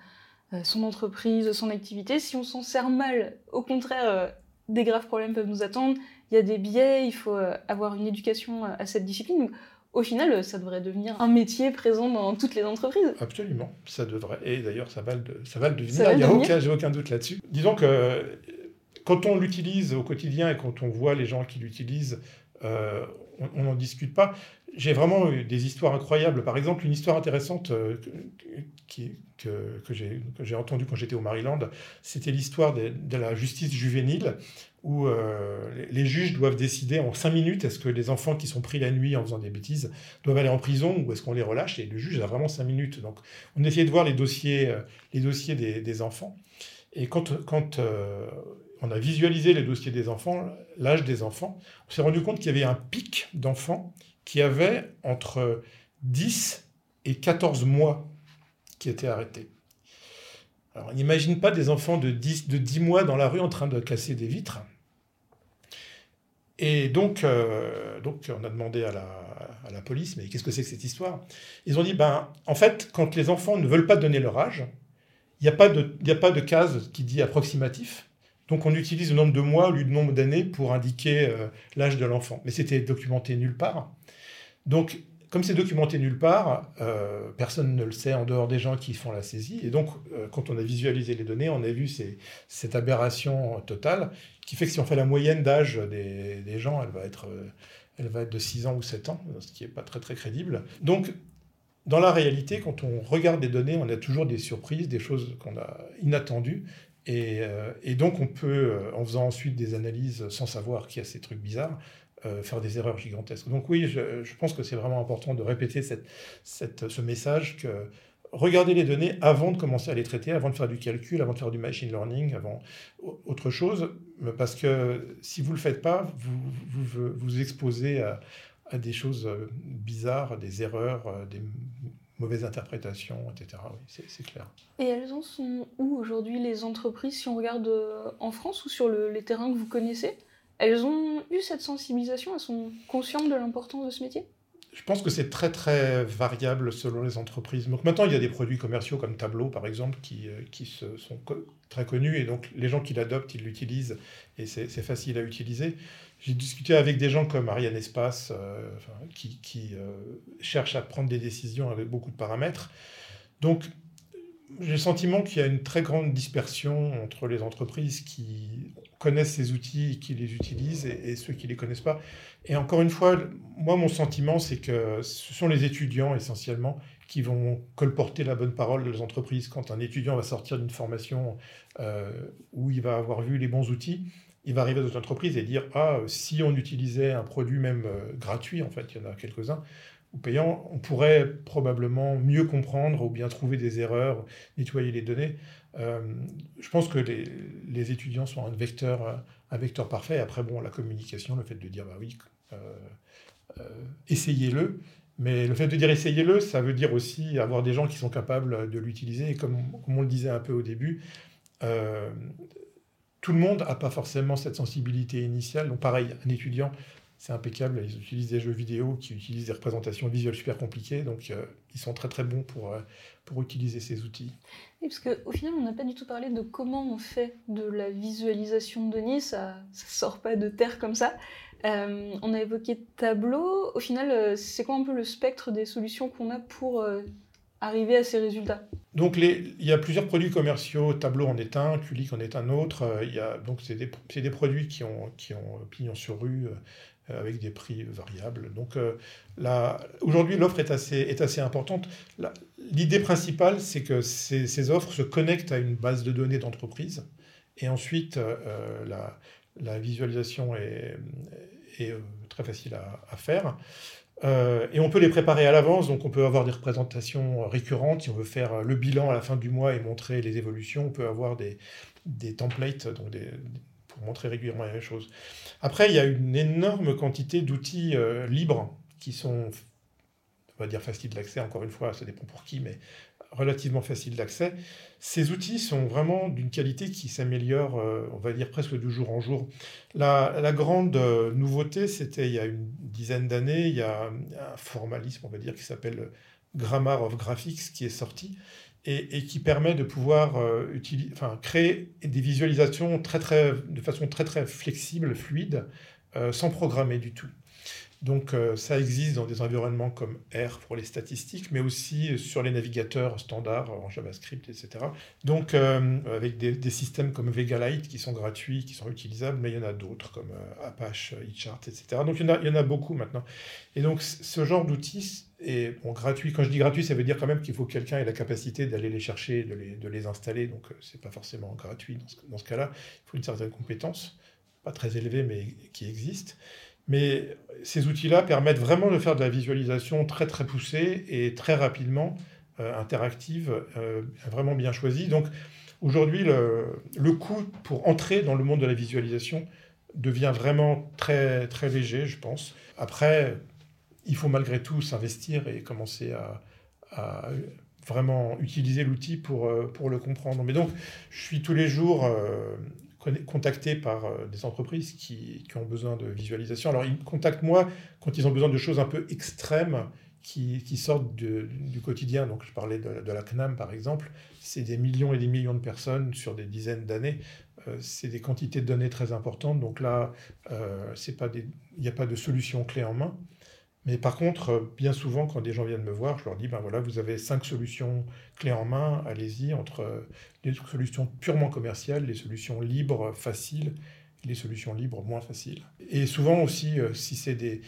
son entreprise, son activité. Si on s'en sert mal, au contraire, euh, des graves problèmes peuvent nous attendre. Il y a des biais, il faut euh, avoir une éducation à cette discipline. au final, ça devrait devenir un métier présent dans toutes les entreprises. Absolument, ça devrait. Et d'ailleurs, ça, va le, ça va le devenir. Il n'y a aucun, j'ai aucun doute là-dessus. Disons que quand on l'utilise au quotidien et quand on voit les gens qui l'utilisent, on n'en discute pas j'ai vraiment eu des histoires incroyables. Par exemple, une histoire intéressante euh, que, que j'ai entendue quand j'étais au Maryland, c'était l'histoire de, la justice juvénile, où euh, les, juges doivent décider en cinq minutes est-ce que les enfants qui sont pris la nuit en faisant des bêtises doivent aller en prison ou est-ce qu'on les relâche? Et le juge a vraiment cinq minutes. Donc, on essayait de voir les dossiers, euh, les dossiers des, des enfants. Et quand, quand on a visualisé les dossiers des enfants, l'âge des enfants, on s'est rendu compte qu'il y avait un pic d'enfants qui avait entre 10 et 14 mois qui étaient arrêtés. Alors, on n'imagine pas des enfants de 10, de 10 mois dans la rue en train de casser des vitres. Et donc, euh, on a demandé à la, police, mais qu'est-ce que c'est que cette histoire? Ils ont dit, ben, en fait, quand les enfants ne veulent pas donner leur âge, il n'y a pas de case qui dit approximatif. Donc on utilise le nombre de mois au lieu du nombre d'années pour indiquer euh, l'âge de l'enfant. Mais c'était documenté nulle part. Donc, comme c'est documenté nulle part, euh, personne ne le sait en dehors des gens qui font la saisie. Et donc, euh, quand on a visualisé les données, on a vu cette aberration totale qui fait que si on fait la moyenne d'âge des, gens, elle va, être, elle va être de 6 ans ou 7 ans, ce qui n'est pas très très crédible. Donc, dans la réalité, quand on regarde les données, on a toujours des surprises, des choses qu'on a inattendues. Et, et, donc, on peut, en faisant ensuite des analyses sans savoir qu'il y a ces trucs bizarres, euh, faire des erreurs gigantesques. Donc oui, je, pense que c'est vraiment important de répéter ce message que regardez les données avant de commencer à les traiter, avant de faire du calcul, avant de faire du machine learning, avant autre chose, parce que si vous ne le faites pas, vous vous, exposez à, à, des choses bizarres, des erreurs, euh, des mauvaises interprétations, etc. Oui, c'est clair. Et elles en sont où aujourd'hui les entreprises, si on regarde euh, en France ou sur le, les terrains que vous connaissez? Elles ont eu cette sensibilisation, elles sont conscientes de l'importance de ce métier? Je pense que c'est très très variable selon les entreprises. Donc maintenant, il y a des produits commerciaux comme Tableau, par exemple, qui, euh, qui se, sont très connus et donc les gens qui l'adoptent, ils l'utilisent et c'est facile à utiliser. J'ai discuté avec des gens comme Ariane Espace, euh, qui, qui euh, cherchent à prendre des décisions avec beaucoup de paramètres. Donc j'ai le sentiment qu'il y a une très grande dispersion entre les entreprises qui connaissent ces outils, qui les utilisent, et, ceux qui ne les connaissent pas. Et encore une fois, moi, mon sentiment, c'est que ce sont les étudiants essentiellement qui vont colporter la bonne parole des entreprises. Quand un étudiant va sortir d'une formation euh, où il va avoir vu les bons outils, il va arriver dans une entreprise et dire Ah, si on utilisait un produit même euh, gratuit, en fait, il y en a quelques-uns, ou payant, on pourrait probablement mieux comprendre ou bien trouver des erreurs, nettoyer les données. Euh, je pense que les, étudiants sont un vecteur, un vecteur parfait. Après, bon, la communication, le fait de dire, bah oui, essayez-le, mais le fait de dire essayez-le, ça veut dire aussi avoir des gens qui sont capables de l'utiliser. Et comme, comme, on le disait un peu au début, euh, tout le monde n'a pas forcément cette sensibilité initiale. Donc pareil, un étudiant, c'est impeccable. Ils utilisent des jeux vidéo qui utilisent des représentations visuelles super compliquées. Donc euh, ils sont très très bons pour, euh, pour utiliser ces outils. Oui, parce qu'au final, on n'a pas du tout parlé de comment on fait de la visualisation de données. Ça ne sort pas de terre comme ça. Euh, on a évoqué Tableau. Au final, c'est quoi un peu le spectre des solutions qu'on a pour arriver à ces résultats Donc, il y a plusieurs produits commerciaux. Tableau en est un, Kulik en est un autre. A, donc, c'est des, produits qui ont, qui ont pignon sur rue avec des prix variables. Donc, aujourd'hui, l'offre est assez, est assez importante. L'idée principale, c'est que ces, offres se connectent à une base de données d'entreprise. Et ensuite, la, la visualisation est, euh, très facile à, faire. Euh, et on peut les préparer à l'avance, donc on peut avoir des représentations récurrentes. Si on veut faire le bilan à la fin du mois et montrer les évolutions, on peut avoir des, des templates donc pour montrer régulièrement les choses. Après, il y a une énorme quantité d'outils euh, libres qui sont, on va dire, faciles d'accès. Encore une fois, ça dépend pour qui, mais relativement facile d'accès. Ces outils sont vraiment d'une qualité qui s'améliore, euh, on va dire presque de jour en jour. La, grande euh, nouveauté, c'était il y a une dizaine d'années, il y a un formalisme, on va dire, qui s'appelle Grammar of Graphics, qui est sorti et, qui permet de pouvoir euh, créer des visualisations très, très, de façon très très flexible, fluide, sans programmer du tout. Donc euh, ça existe dans des environnements comme R pour les statistiques, mais aussi sur les navigateurs standards en JavaScript, etc. Donc euh, avec des, systèmes comme Vegalite qui sont gratuits, qui sont utilisables, mais il y en a d'autres comme euh, Apache, eChart, etc. Donc il y, en a, beaucoup maintenant. Et donc ce genre d'outils est gratuit. Quand je dis gratuit, ça veut dire quand même qu'il faut que quelqu'un ait la capacité d'aller les chercher, de les, de les installer. Donc c'est pas forcément gratuit ce, dans ce cas-là. Il faut une certaine compétence, pas très élevée, mais qui existe. Mais ces outils-là permettent vraiment de faire de la visualisation très très poussée et très rapidement euh, interactive, euh, vraiment bien choisie. Donc aujourd'hui, le, coût pour entrer dans le monde de la visualisation devient vraiment très très léger, je pense. Après, il faut malgré tout s'investir et commencer à, à vraiment utiliser l'outil pour, euh, pour le comprendre. Mais donc, je suis tous les jours contactés par euh, des entreprises qui, ont besoin de visualisation. Alors, ils me contactent moi quand ils ont besoin de choses un peu extrêmes qui, qui sortent du quotidien. Donc, je parlais de, la CNAM, par exemple. C'est des millions et des millions de personnes sur des dizaines d'années. Euh, c'est des quantités de données très importantes. Donc là, euh, il n'y a pas de solution clé en main. Mais par contre, euh, bien souvent, quand des gens viennent me voir, je leur dis, ben voilà, vous avez cinq solutions clés en main, allez-y, entre les euh, solutions purement commerciales, les solutions libres, faciles, les solutions libres moins faciles. Et souvent aussi, euh, si c'est des...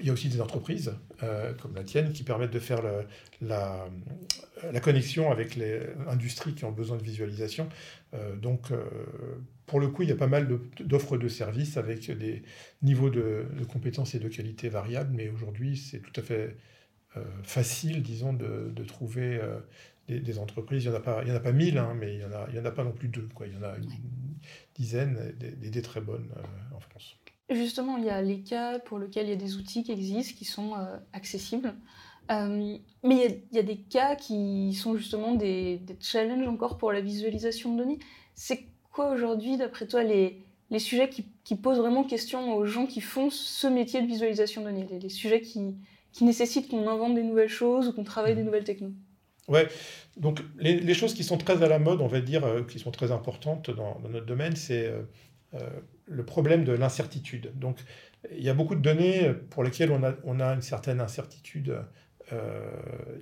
Il y a aussi des entreprises, comme la tienne, qui permettent de faire la, la, connexion avec les industries qui ont besoin de visualisation. donc, pour le coup, il y a pas mal d'offres de, services avec des niveaux de, compétences et de qualité variables, mais aujourd'hui, c'est tout à fait euh, facile, disons, de, trouver euh, des, entreprises. Il n'y en, a pas, en a pas mille, hein, mais il n'y en, a, en a pas non plus deux. Il y en a une dizaine, des, des très bonnes euh, en France. Justement, il y a les cas pour lesquels il y a des outils qui existent, qui sont accessibles. mais il y, a, des cas qui sont justement des, des challenges encore pour la visualisation de données. C'est quoi aujourd'hui, d'après toi, les, les sujets qui, qui, posent vraiment question aux gens qui font ce métier de visualisation de données, les, sujets qui, qui nécessitent qu'on invente des nouvelles choses ou qu'on travaille des mmh. nouvelles technos Ouais, donc les, les, choses qui sont très à la mode, on va dire, euh, qui sont très importantes dans, dans notre domaine, c'est euh, euh, le problème de l'incertitude. Donc, il y a beaucoup de données pour lesquelles on a, on a une certaine incertitude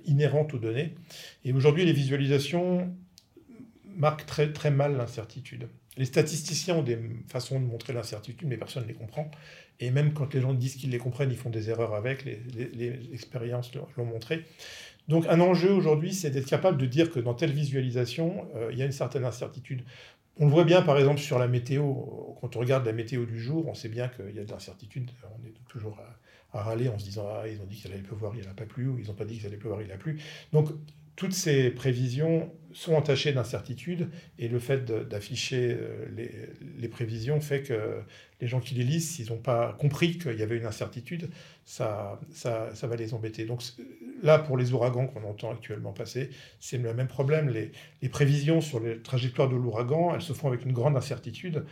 inhérente aux données. Et aujourd'hui, les visualisations marque très, très mal l'incertitude. Les statisticiens ont des façons de montrer l'incertitude, mais personne ne les comprend. Et même quand les gens disent qu'ils les comprennent, ils font des erreurs avec, les, expériences l'ont montré. Donc un enjeu aujourd'hui, c'est d'être capable de dire que dans telle visualisation, euh, il y a une certaine incertitude. On le voit bien, par exemple, sur la météo. Quand on regarde la météo du jour, on sait bien qu'il y a de l'incertitude. On est toujours à, râler en se disant Ah, ils ont dit qu'il allait pleuvoir, il n'a pas plu, ou ils n'ont pas dit qu'il allait pleuvoir, il a plu. Donc, toutes ces prévisions sont entachées d'incertitudes et le fait d'afficher euh, les, prévisions fait que les gens qui les lisent, s'ils n'ont pas compris qu'il y avait une incertitude, ça, ça, ça, va les embêter. Donc là, pour les ouragans qu'on entend actuellement passer, c'est le même problème. Les, les prévisions sur les trajectoires de l'ouragan, elles se font avec une grande incertitude.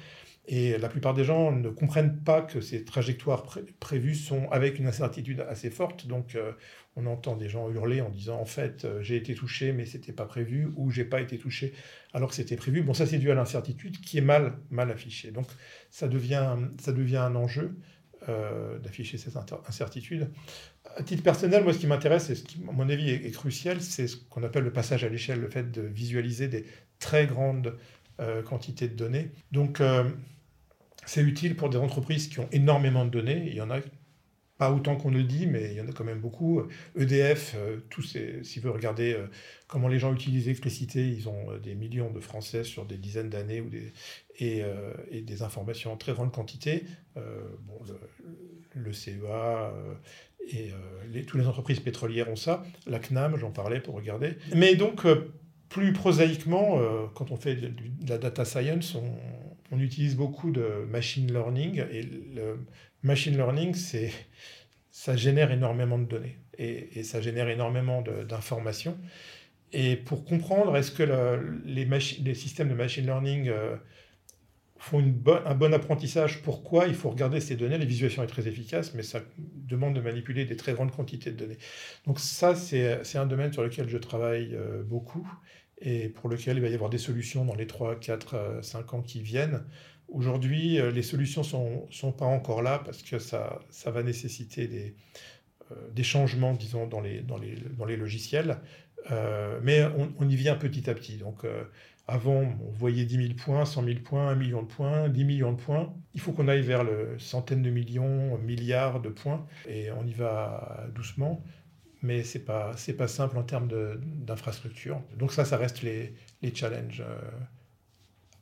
Et la plupart des gens ne comprennent pas que ces trajectoires prévues sont avec une incertitude assez forte. Donc, euh, on entend des gens hurler en disant en fait, euh, j'ai été touché, mais c'était pas prévu, ou j'ai pas été touché alors que c'était prévu. Bon, ça, c'est dû à l'incertitude qui est mal, mal affichée. Donc, ça devient, ça devient un enjeu euh, d'afficher cette incertitude. À titre personnel, moi, ce qui m'intéresse, et ce qui, à mon avis, est, crucial, c'est ce qu'on appelle le passage à l'échelle, le fait de visualiser des très grandes quantités de données. Donc, c'est utile pour des entreprises qui ont énormément de données. Il y en a pas autant qu'on le dit, mais il y en a quand même beaucoup. EDF, euh, tous si vous regardez euh, comment les gens utilisent l'électricité, ils ont euh, des millions de Français sur des dizaines d'années et, des informations en très grande quantité. bon, le, CEA et toutes les entreprises pétrolières ont ça. La CNAM, j'en parlais pour regarder. Mais donc, plus prosaïquement, quand on fait de, la data science, on, utilise beaucoup de machine learning et le machine learning, c'est, ça génère énormément de données et, ça génère énormément d'informations. Et pour comprendre, est-ce que les, systèmes de machine learning euh, font un bon apprentissage, pourquoi il faut regarder ces données? Les visualisations est très efficace, mais ça demande de manipuler des très grandes quantités de données. Donc ça, c'est un domaine sur lequel je travaille euh, beaucoup et pour lequel il va y avoir des solutions dans les 3, 4, 5 ans qui viennent. Aujourd'hui, euh, les solutions ne sont, sont, pas encore là parce que ça, ça va nécessiter des, euh, des changements, disons, dans les, dans les, dans les logiciels. Euh, mais on, y vient petit à petit. Donc, avant, on voyait 10 000 points, 100 000 points, 1 million de points, 10 millions de points. Il faut qu'on aille vers le centaines de millions, milliards de points. Et on y va doucement mais ce n'est pas, pas simple en termes d'infrastructure. Donc ça, ça reste les, les challenges, euh,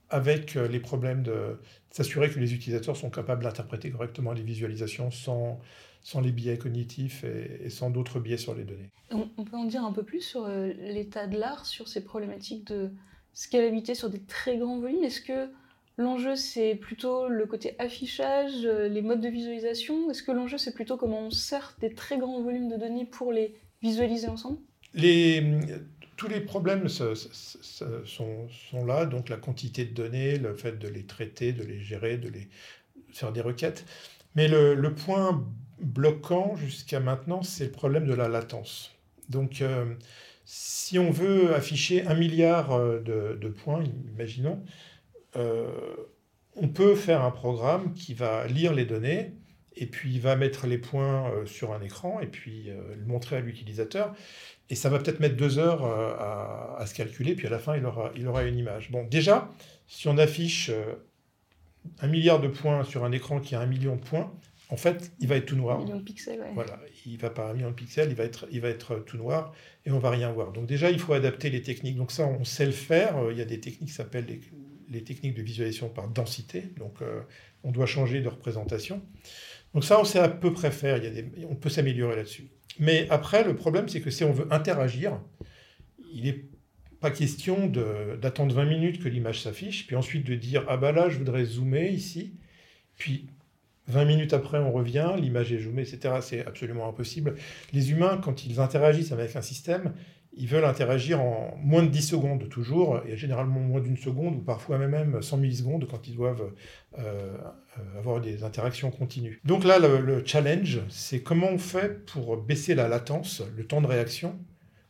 avec euh, les problèmes de s'assurer que les utilisateurs sont capables d'interpréter correctement les visualisations sans, sans les biais cognitifs et, sans d'autres biais sur les données. On, peut en dire un peu plus sur euh, l'état de l'art, sur ces problématiques de scalabilité sur des très grands volumes? Est-ce que L'enjeu, c'est plutôt le côté affichage, euh, les modes de visualisation. Est-ce que l'enjeu, c'est plutôt comment on sert des très grands volumes de données pour les visualiser ensemble? Les, Tous les problèmes sont, là, donc la quantité de données, le fait de les traiter, de les gérer, de les faire des requêtes. Mais le, point bloquant jusqu'à maintenant, c'est le problème de la latence. Donc, euh, si on veut afficher un milliard euh, de, points, imaginons, euh, on peut faire un programme qui va lire les données et puis il va mettre les points euh, sur un écran et puis euh, le montrer à l'utilisateur. Et ça va peut-être mettre deux heures à, se calculer, puis à la fin, il aura, il aura une image. Bon, déjà, si on affiche un milliard de points sur un écran qui a un million de points, en fait, il va être tout noir. Un million de pixels, ouais. Voilà, il va pas un million de pixels, il va être, il va être tout noir et on va rien voir. Donc déjà, il faut adapter les techniques. Donc ça, on sait le faire. Il y a des techniques qui s'appellent les les techniques de visualisation par densité. Donc, euh, on doit changer de représentation. Donc ça, on sait à peu près faire. Il y a des, on peut s'améliorer là-dessus. Mais après, le problème, c'est que si on veut interagir, il n'est pas question d'attendre 20 minutes que l'image s'affiche, puis ensuite de dire ah bah là, je voudrais zoomer ici, puis 20 minutes après, on revient, l'image est zoomée, etc. C'est absolument impossible. Les humains, quand ils interagissent avec un système, ils veulent interagir en moins de 10 secondes toujours, et généralement moins d'une seconde, ou parfois même 100 millisecondes quand ils doivent euh, avoir des interactions continues. Donc là, le, challenge, c'est comment on fait pour baisser la latence, le temps de réaction,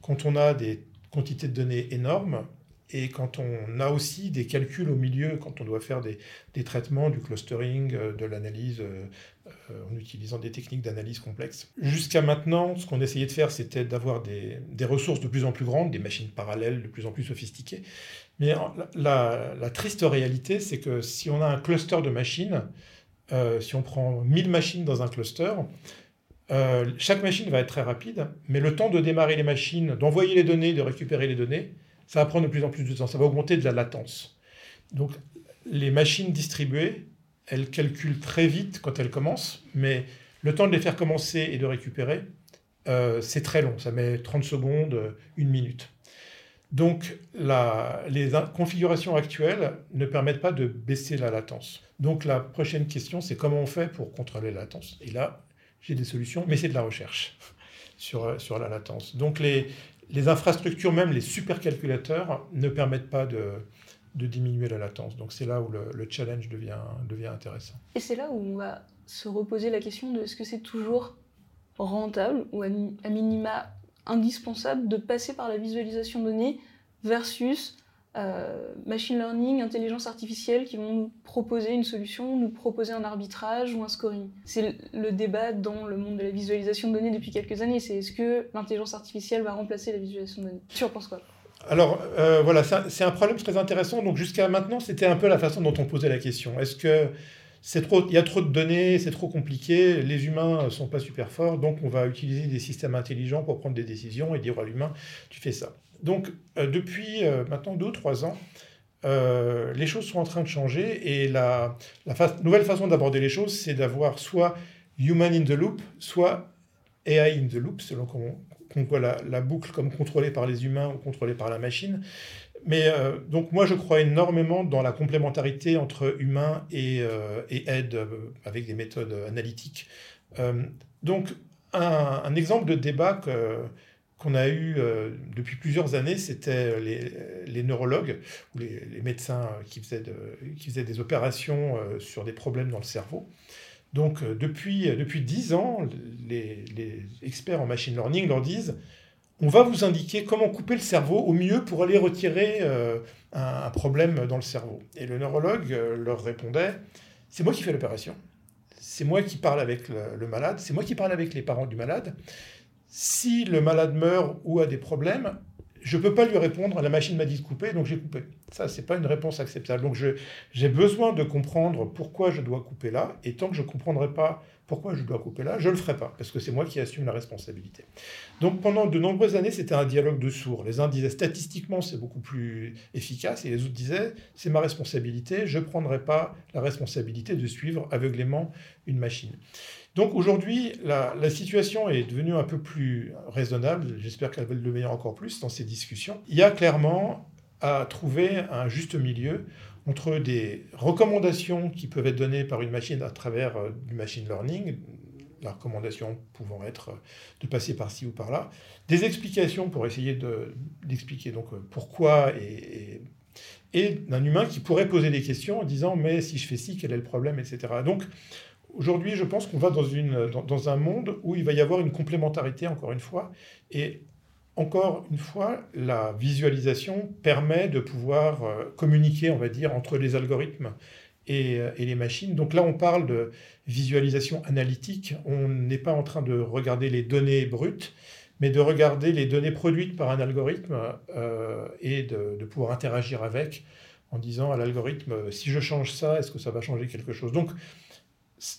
quand on a des quantités de données énormes, et quand on a aussi des calculs au milieu, quand on doit faire des, des traitements, du clustering, euh, de l'analyse euh, en utilisant des techniques d'analyse complexes. Jusqu'à maintenant, ce qu'on essayait de faire, c'était d'avoir des, ressources de plus en plus grandes, des machines parallèles de plus en plus sophistiquées. Mais la, la, triste réalité, c'est que si on a un cluster de machines, si on prend 1000 machines dans un cluster, chaque machine va être très rapide, mais le temps de démarrer les machines, d'envoyer les données, de récupérer les données, ça va prendre de plus en plus de temps, ça va augmenter de la latence. Donc les machines distribuées, elles calculent très vite quand elles commencent, mais le temps de les faire commencer et de récupérer, euh, c'est très long. Ça met 30 secondes, une minute. Donc les configurations actuelles ne permettent pas de baisser la latence. Donc la prochaine question, c'est comment on fait pour contrôler la latence? Et là, j'ai des solutions, mais c'est de la recherche sur, sur la latence. Donc les infrastructures, même les supercalculateurs, ne permettent pas de, de diminuer la latence. Donc c'est là où le, challenge devient, intéressant. Et c'est là où on va se reposer la question de est-ce que c'est toujours rentable ou à, minima indispensable de passer par la visualisation de données versus euh, machine learning, intelligence artificielle qui vont nous proposer une solution, nous proposer un arbitrage ou un scoring. C'est le débat dans le monde de la visualisation de données depuis quelques années. C'est est-ce que l'intelligence artificielle va remplacer la visualisation de données? Tu en penses quoi? Alors euh, voilà, c'est un, problème très intéressant. Donc jusqu'à maintenant, c'était un peu la façon dont on posait la question. Est-ce que c'est trop, il y a trop de données, c'est trop compliqué, les humains sont pas super forts, donc on va utiliser des systèmes intelligents pour prendre des décisions et dire à l'humain, tu fais ça. Donc euh, depuis euh, maintenant deux ou trois ans, les choses sont en train de changer et la, nouvelle façon d'aborder les choses, c'est d'avoir soit human in the loop, soit AI in the loop, selon comment, qu'on voit la, boucle comme contrôlée par les humains ou contrôlée par la machine. Mais euh, donc moi je crois énormément dans la complémentarité entre humain et, euh, aide euh, avec des méthodes analytiques. donc un, exemple de débat qu'on a eu depuis plusieurs années, c'était les, neurologues ou les, médecins qui faisaient, qui faisaient des opérations sur des problèmes dans le cerveau. Donc euh, depuis, euh, depuis 10 ans, les, experts en machine learning leur disent, on va vous indiquer comment couper le cerveau au mieux pour aller retirer euh, un, problème dans le cerveau. Et le neurologue leur répondait, c'est moi qui fais l'opération, c'est moi qui parle avec le malade, c'est moi qui parle avec les parents du malade. Si le malade meurt ou a des problèmes, je ne peux pas lui répondre, la machine m'a dit de couper, donc j'ai coupé. Ça, ce n'est pas une réponse acceptable. Donc j'ai besoin de comprendre pourquoi je dois couper là, et tant que je ne comprendrai pas pourquoi je dois couper là, je ne le ferai pas, parce que c'est moi qui assume la responsabilité. Donc pendant de nombreuses années, c'était un dialogue de sourds. Les uns disaient statistiquement c'est beaucoup plus efficace, et les autres disaient c'est ma responsabilité, je ne prendrai pas la responsabilité de suivre aveuglément une machine. Donc aujourd'hui, la, situation est devenue un peu plus raisonnable. J'espère qu'elle va le devenir encore plus dans ces discussions. Il y a clairement à trouver un juste milieu entre des recommandations qui peuvent être données par une machine à travers euh, du machine learning, la recommandation pouvant être euh, de passer par ci ou par là, des explications pour essayer d'expliquer donc euh, pourquoi et, et, et d'un humain qui pourrait poser des questions en disant mais si je fais ci, quel est le problème, etc. Donc Aujourd'hui, je pense qu'on va dans, un monde où il va y avoir une complémentarité, encore une fois. Et encore une fois, la visualisation permet de pouvoir euh, communiquer, on va dire, entre les algorithmes et, euh, et, les machines. Donc là, on parle de visualisation analytique. On n'est pas en train de regarder les données brutes, mais de regarder les données produites par un algorithme euh, et de, de, pouvoir interagir avec en disant à l'algorithme, si je change ça, est-ce que ça va changer quelque chose? Donc,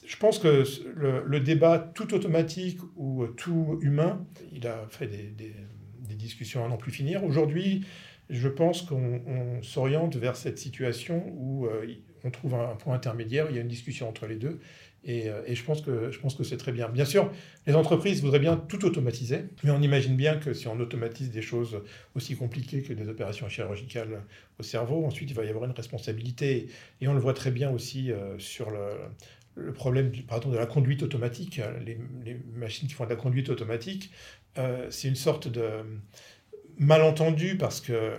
je pense que le, débat tout automatique ou tout humain, il a fait des, discussions à n'en plus finir. Aujourd'hui, je pense qu'on s'oriente vers cette situation où euh, on trouve un, point intermédiaire, il y a une discussion entre les deux, et, euh, je pense que, c'est très bien. Bien sûr, les entreprises voudraient bien tout automatiser, mais on imagine bien que si on automatise des choses aussi compliquées que des opérations chirurgicales au cerveau, ensuite il va y avoir une responsabilité, et on le voit très bien aussi euh, sur le le problème du, pardon, de la conduite automatique, les, machines qui font de la conduite automatique, euh, c'est une sorte de malentendu parce que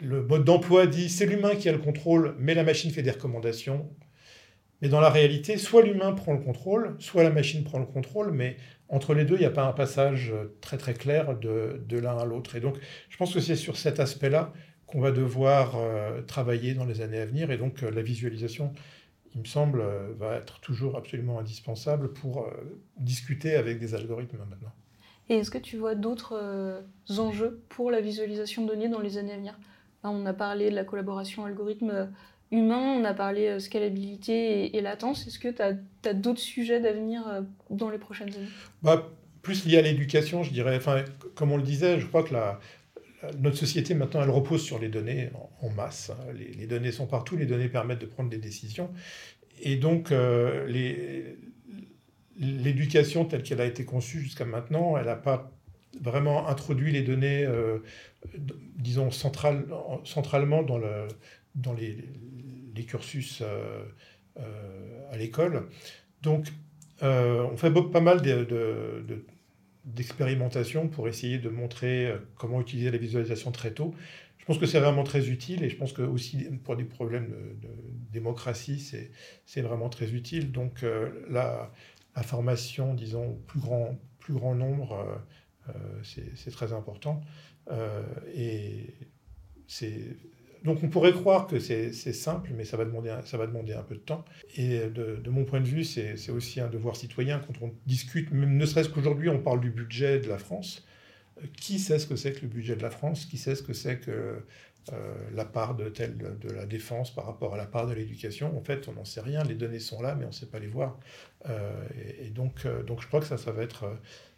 le mode d'emploi dit c'est l'humain qui a le contrôle, mais la machine fait des recommandations. Mais dans la réalité, soit l'humain prend le contrôle, soit la machine prend le contrôle, mais entre les deux, il n'y a pas un passage très très clair de, de l'un à l'autre. Et donc, je pense que c'est sur cet aspect-là qu'on va devoir euh, travailler dans les années à venir. Et donc, euh, la visualisation il me semble, euh, va être toujours absolument indispensable pour euh, discuter avec des algorithmes maintenant. Et est-ce que tu vois d'autres euh, enjeux pour la visualisation de données dans les années à venir? On a parlé de la collaboration algorithme humain, on a parlé scalabilité et, latence. Est-ce que tu as, d'autres sujets d'avenir dans les prochaines années? Bah, Plus lié à l'éducation, je dirais. Enfin, comme on le disait, je crois que la, notre société maintenant, elle repose sur les données en, masse. Les, données sont partout, les données permettent de prendre des décisions. Et donc, l'éducation telle qu'elle a été conçue jusqu'à maintenant, elle n'a pas vraiment introduit les données, disons, centralement dans, le, dans les, cursus à l'école. Donc, on fait pas mal de d'expérimentation pour essayer de montrer euh, comment utiliser la visualisation très tôt. Je pense que c'est vraiment très utile et je pense que aussi pour des problèmes de, démocratie, c'est vraiment très utile. Donc euh, la, formation, disons, au plus grand, plus grand nombre, euh, c'est très important. et c'est donc on pourrait croire que c'est simple, mais ça va, demander un, peu de temps. Et de, mon point de vue, c'est aussi un devoir citoyen quand on discute, même ne serait-ce qu'aujourd'hui, on parle du budget de la France. Euh, qui sait ce que c'est que le budget de la France? Qui sait ce que c'est que la part de, la défense par rapport à la part de l'éducation. En fait, on n'en sait rien. Les données sont là, mais on ne sait pas les voir. Euh, et, donc, donc, je crois que ça, ça va être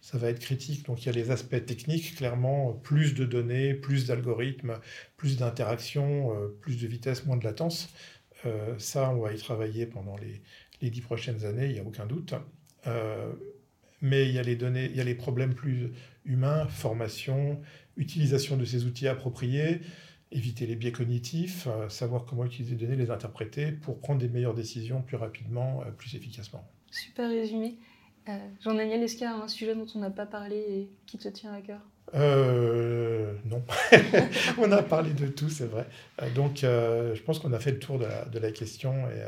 ça va être critique. Donc il y a les aspects techniques, clairement, plus de données, plus d'algorithmes, plus d'interactions, euh, plus de vitesse, moins de latence. Euh, ça, on va y travailler pendant les, dix prochaines années, il n'y a aucun doute. Euh, mais il y a les données, il y a les problèmes plus humains, formation, utilisation de ces outils appropriés, éviter les biais cognitifs, savoir comment utiliser les données, les interpréter pour prendre des meilleures décisions plus rapidement, plus efficacement. Super résumé. Euh, Jean-Daniel, est-ce qu'il y a un sujet dont on n'a pas parlé et qui te tient à cœur? Euh, non, on a parlé de tout, c'est vrai. Euh, donc, je pense qu'on a fait le tour de la, question et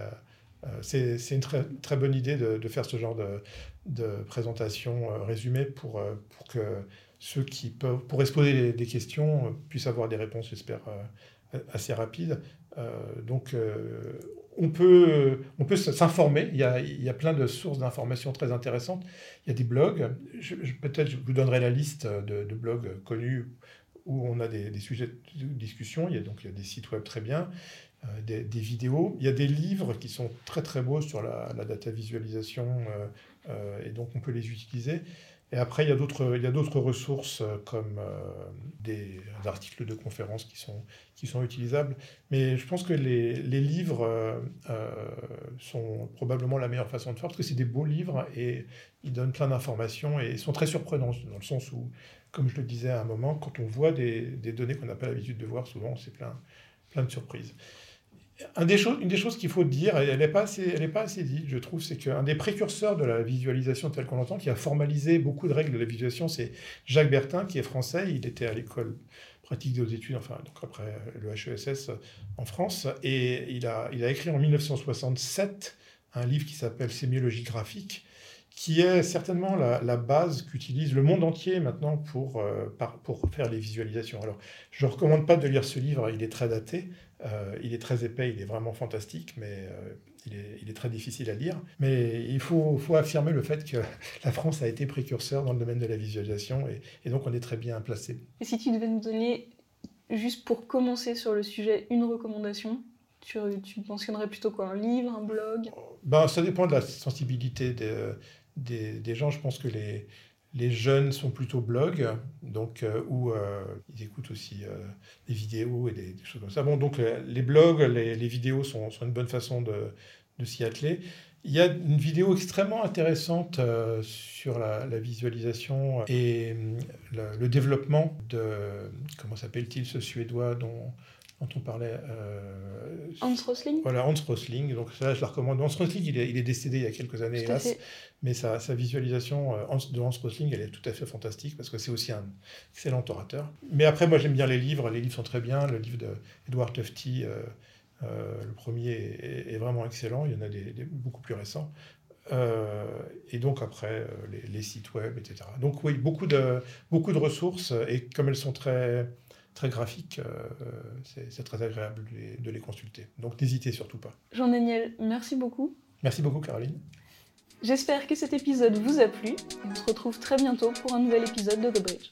c'est une très, très bonne idée de, faire ce genre de, présentation résumée pour, pour que ceux qui peuvent, pour exposer des questions, puissent avoir des réponses, j'espère, assez rapides. donc, on peut, on peut s'informer. Il il y a plein de sources d'informations très intéressantes. Il y a des blogs. Peut-être je vous donnerai la liste de, blogs connus où on a des, sujets de discussion. Il y a donc il y a des sites web très bien, euh, des, vidéos. Il y a des livres qui sont très très beaux sur la, data visualisation euh, euh, et donc on peut les utiliser. Et après, il y a d'autres, ressources euh, comme euh, des, articles de conférences qui sont, qui sont utilisables. Mais je pense que les, les livres euh, sont probablement la meilleure façon de faire parce que c'est des beaux livres et ils donnent plein d'informations et sont très surprenants dans le sens où, comme je le disais à un moment, quand on voit des, des données qu'on n'a pas l'habitude de voir, souvent c'est plein, plein de surprises des choses, une des choses qu'il faut dire, elle n'est pas, assez, elle pas assez dite, je trouve, c'est qu'un des précurseurs de la visualisation telle qu'on l'entend, qui a formalisé beaucoup de règles de la visualisation, c'est Jacques Bertin, qui est français. Il était à l'école pratique des études, enfin, donc après le HESS en France, et il a, il a écrit en 1967 un livre qui s'appelle Sémiologie graphique, qui est certainement la, base qu'utilise le monde entier maintenant pour, euh, pour faire les visualisations. Alors, je ne recommande pas de lire ce livre, il est très daté, euh, il est très épais, il est vraiment fantastique, mais euh, il, est, il, est, très difficile à lire. Mais il faut, faut, affirmer le fait que la France a été précurseur dans le domaine de la visualisation et, et donc on est très bien placé. Et si tu devais nous donner, juste pour commencer sur le sujet, une recommandation tu, tu mentionnerais plutôt quoi? Un livre, un blog? Ben, Ça dépend de la sensibilité des, des, gens. Je pense que les, les jeunes sont plutôt blog, donc, euh, où euh, ils écoutent aussi euh, des vidéos et des, choses comme ça. Bon, donc les blogs, les, vidéos sont, sont, une bonne façon de, de s'y atteler. Il y a une vidéo extrêmement intéressante sur la, visualisation et le, développement de, comment s'appelle-t-il ce Suédois dont dont on parlait. Euh, Hans Rosling Voilà, Hans Rosling. Donc ça, je la recommande. Hans Rosling, il est, il est décédé il y a quelques années, hélas. Mais sa, sa visualisation euh, de Hans Rosling, elle est tout à fait fantastique parce que c'est aussi un excellent orateur. Mais après, moi, j'aime bien les livres. Les livres sont très bien. Le livre d'Edward Tufte, euh, euh, le premier, est, vraiment excellent. Il y en a des, beaucoup plus récents. et donc après, les, les, sites web, etc. Donc oui, beaucoup de, beaucoup de ressources. Et comme elles sont très très graphiques, euh, c'est très agréable de les, consulter. Donc n'hésitez surtout pas. Jean-Daniel, merci beaucoup. Merci beaucoup Caroline. J'espère que cet épisode vous a plu. On se retrouve très bientôt pour un nouvel épisode de The Bridge.